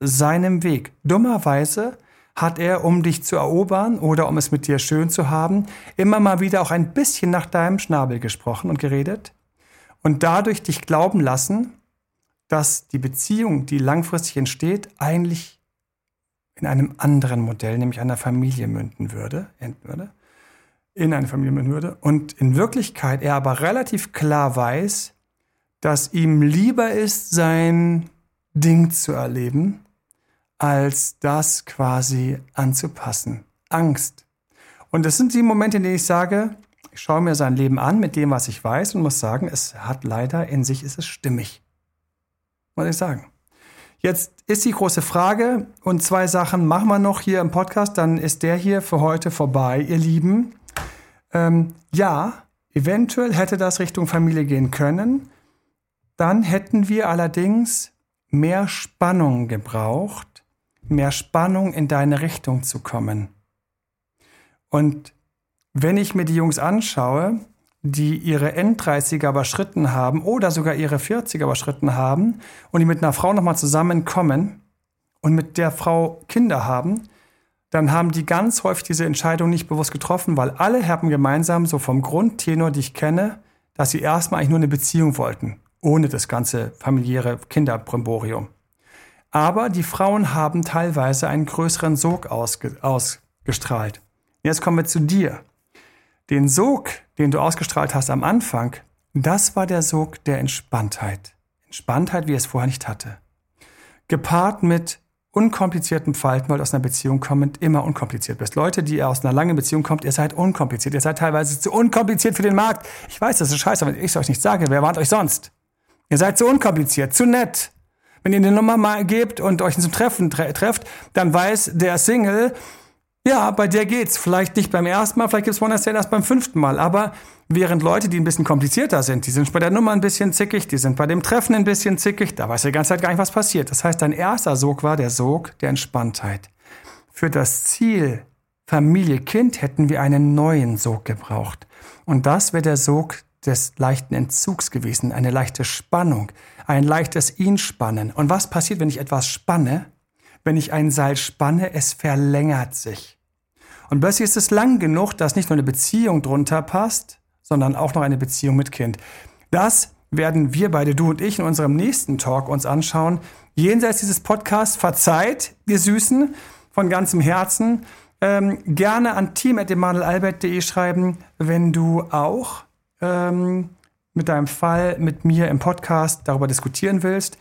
seinem Weg. Dummerweise hat er, um dich zu erobern oder um es mit dir schön zu haben, immer mal wieder auch ein bisschen nach deinem Schnabel gesprochen und geredet und dadurch dich glauben lassen, dass die Beziehung, die langfristig entsteht, eigentlich in einem anderen Modell, nämlich einer Familie münden würde, würde in eine Familie münden würde. Und in Wirklichkeit er aber relativ klar weiß, dass ihm lieber ist, sein Ding zu erleben, als das quasi anzupassen. Angst. Und das sind die Momente, in denen ich sage, ich schaue mir sein Leben an mit dem, was ich weiß und muss sagen, es hat leider in sich, ist es stimmig. Muss ich sagen. Jetzt ist die große Frage und zwei Sachen machen wir noch hier im Podcast, dann ist der hier für heute vorbei, ihr Lieben. Ähm, ja, eventuell hätte das Richtung Familie gehen können. Dann hätten wir allerdings mehr Spannung gebraucht mehr Spannung in deine Richtung zu kommen. Und wenn ich mir die Jungs anschaue, die ihre End-30er überschritten haben oder sogar ihre 40er überschritten haben und die mit einer Frau nochmal zusammenkommen und mit der Frau Kinder haben, dann haben die ganz häufig diese Entscheidung nicht bewusst getroffen, weil alle haben gemeinsam so vom Grundtenor, die ich kenne, dass sie erstmal eigentlich nur eine Beziehung wollten, ohne das ganze familiäre Kinderbrimborium. Aber die Frauen haben teilweise einen größeren Sog ausge ausgestrahlt. Jetzt kommen wir zu dir. Den Sog, den du ausgestrahlt hast am Anfang, das war der Sog der Entspanntheit. Entspanntheit, wie es vorher nicht hatte. Gepaart mit unkompliziertem Verhalten, weil aus einer Beziehung kommend immer unkompliziert bist. Leute, die aus einer langen Beziehung kommt, ihr seid unkompliziert. Ihr seid teilweise zu unkompliziert für den Markt. Ich weiß, das ist scheiße, aber wenn ich es euch nicht sage, wer warnt euch sonst? Ihr seid zu unkompliziert, zu nett, wenn ihr eine Nummer mal gebt und euch zum Treffen tre trefft, dann weiß der Single, ja, bei der geht's. Vielleicht nicht beim ersten Mal, vielleicht gibt's One Night erst beim fünften Mal. Aber während Leute, die ein bisschen komplizierter sind, die sind bei der Nummer ein bisschen zickig, die sind bei dem Treffen ein bisschen zickig, da weiß die ganze Zeit gar nicht, was passiert. Das heißt, dein erster Sog war der Sog der Entspanntheit. Für das Ziel Familie, Kind hätten wir einen neuen Sog gebraucht. Und das wäre der Sog des leichten Entzugs gewesen, eine leichte Spannung, ein leichtes Ihn-Spannen. Und was passiert, wenn ich etwas spanne? Wenn ich ein Seil spanne, es verlängert sich. Und plötzlich ist es lang genug, dass nicht nur eine Beziehung drunter passt, sondern auch noch eine Beziehung mit Kind. Das werden wir beide, du und ich, in unserem nächsten Talk uns anschauen. Jenseits dieses Podcasts, verzeiht, ihr Süßen, von ganzem Herzen. Ähm, gerne an team.emanuelalbert.de schreiben, wenn du auch ähm, mit deinem Fall mit mir im Podcast darüber diskutieren willst.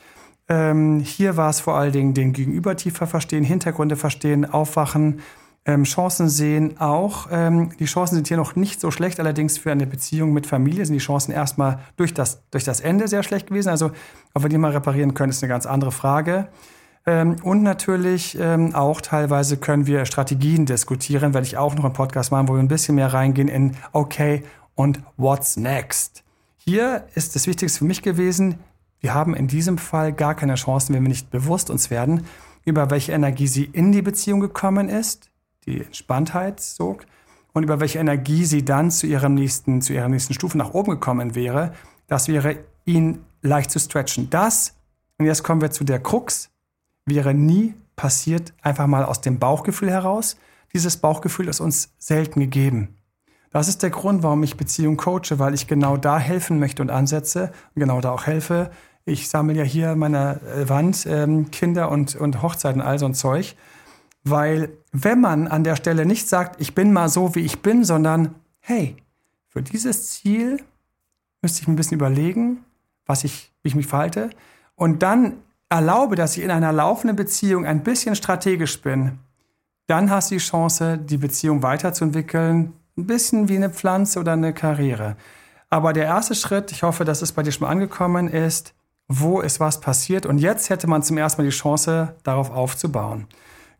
Ähm, hier war es vor allen Dingen den Gegenüber tiefer verstehen, Hintergründe verstehen, aufwachen, ähm, Chancen sehen auch. Ähm, die Chancen sind hier noch nicht so schlecht, allerdings für eine Beziehung mit Familie sind die Chancen erstmal durch das, durch das Ende sehr schlecht gewesen. Also, ob wir die mal reparieren können, ist eine ganz andere Frage. Ähm, und natürlich ähm, auch teilweise können wir Strategien diskutieren, werde ich auch noch einen Podcast machen, wo wir ein bisschen mehr reingehen in okay und what's next. Hier ist das Wichtigste für mich gewesen, wir haben in diesem Fall gar keine Chancen, wenn wir nicht bewusst uns werden, über welche Energie sie in die Beziehung gekommen ist, die Entspanntheit sog, und über welche Energie sie dann zu ihrem nächsten, zu ihrer nächsten Stufe nach oben gekommen wäre. Das wäre ihn leicht zu stretchen. Das, und jetzt kommen wir zu der Krux, wäre nie passiert, einfach mal aus dem Bauchgefühl heraus. Dieses Bauchgefühl ist uns selten gegeben. Das ist der Grund, warum ich Beziehung coache, weil ich genau da helfen möchte und ansetze und genau da auch helfe, ich sammle ja hier meiner äh, Wand ähm, Kinder und, und Hochzeiten, all so ein Zeug. Weil wenn man an der Stelle nicht sagt, ich bin mal so, wie ich bin, sondern hey, für dieses Ziel müsste ich mir ein bisschen überlegen, was ich, wie ich mich verhalte. Und dann erlaube, dass ich in einer laufenden Beziehung ein bisschen strategisch bin, dann hast du die Chance, die Beziehung weiterzuentwickeln. Ein bisschen wie eine Pflanze oder eine Karriere. Aber der erste Schritt, ich hoffe, dass es bei dir schon mal angekommen ist, wo ist was passiert. Und jetzt hätte man zum ersten Mal die Chance, darauf aufzubauen.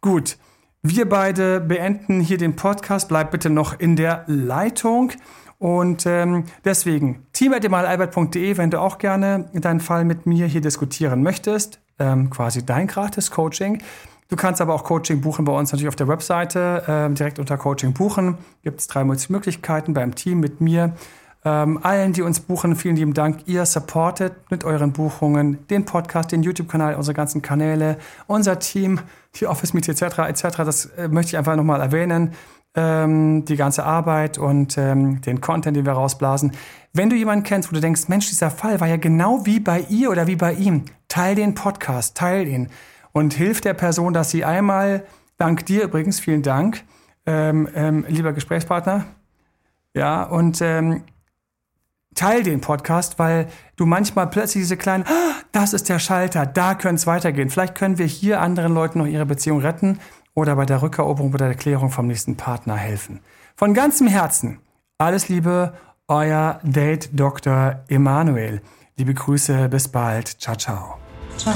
Gut, wir beide beenden hier den Podcast. Bleib bitte noch in der Leitung. Und ähm, deswegen, team.albert.de, wenn du auch gerne deinen Fall mit mir hier diskutieren möchtest, ähm, quasi dein gratis Coaching. Du kannst aber auch Coaching buchen bei uns natürlich auf der Webseite, äh, direkt unter Coaching buchen. Gibt es drei Möglichkeiten beim Team mit mir. Ähm, allen, die uns buchen, vielen lieben Dank. Ihr supportet mit euren Buchungen den Podcast, den YouTube-Kanal, unsere ganzen Kanäle, unser Team, die Office-Meet etc. etc. Das äh, möchte ich einfach nochmal erwähnen. Ähm, die ganze Arbeit und ähm, den Content, den wir rausblasen. Wenn du jemanden kennst, wo du denkst, Mensch, dieser Fall war ja genau wie bei ihr oder wie bei ihm, teil den Podcast, teil ihn und hilf der Person, dass sie einmal, dank dir übrigens, vielen Dank, ähm, ähm, lieber Gesprächspartner, ja, und ähm, teil den Podcast, weil du manchmal plötzlich diese kleinen, ah, das ist der Schalter, da könnte es weitergehen. Vielleicht können wir hier anderen Leuten noch ihre Beziehung retten oder bei der Rückeroberung oder der Klärung vom nächsten Partner helfen. Von ganzem Herzen, alles Liebe, euer Date Dr. Emanuel. Liebe Grüße, bis bald. Ciao, ciao. Ciao.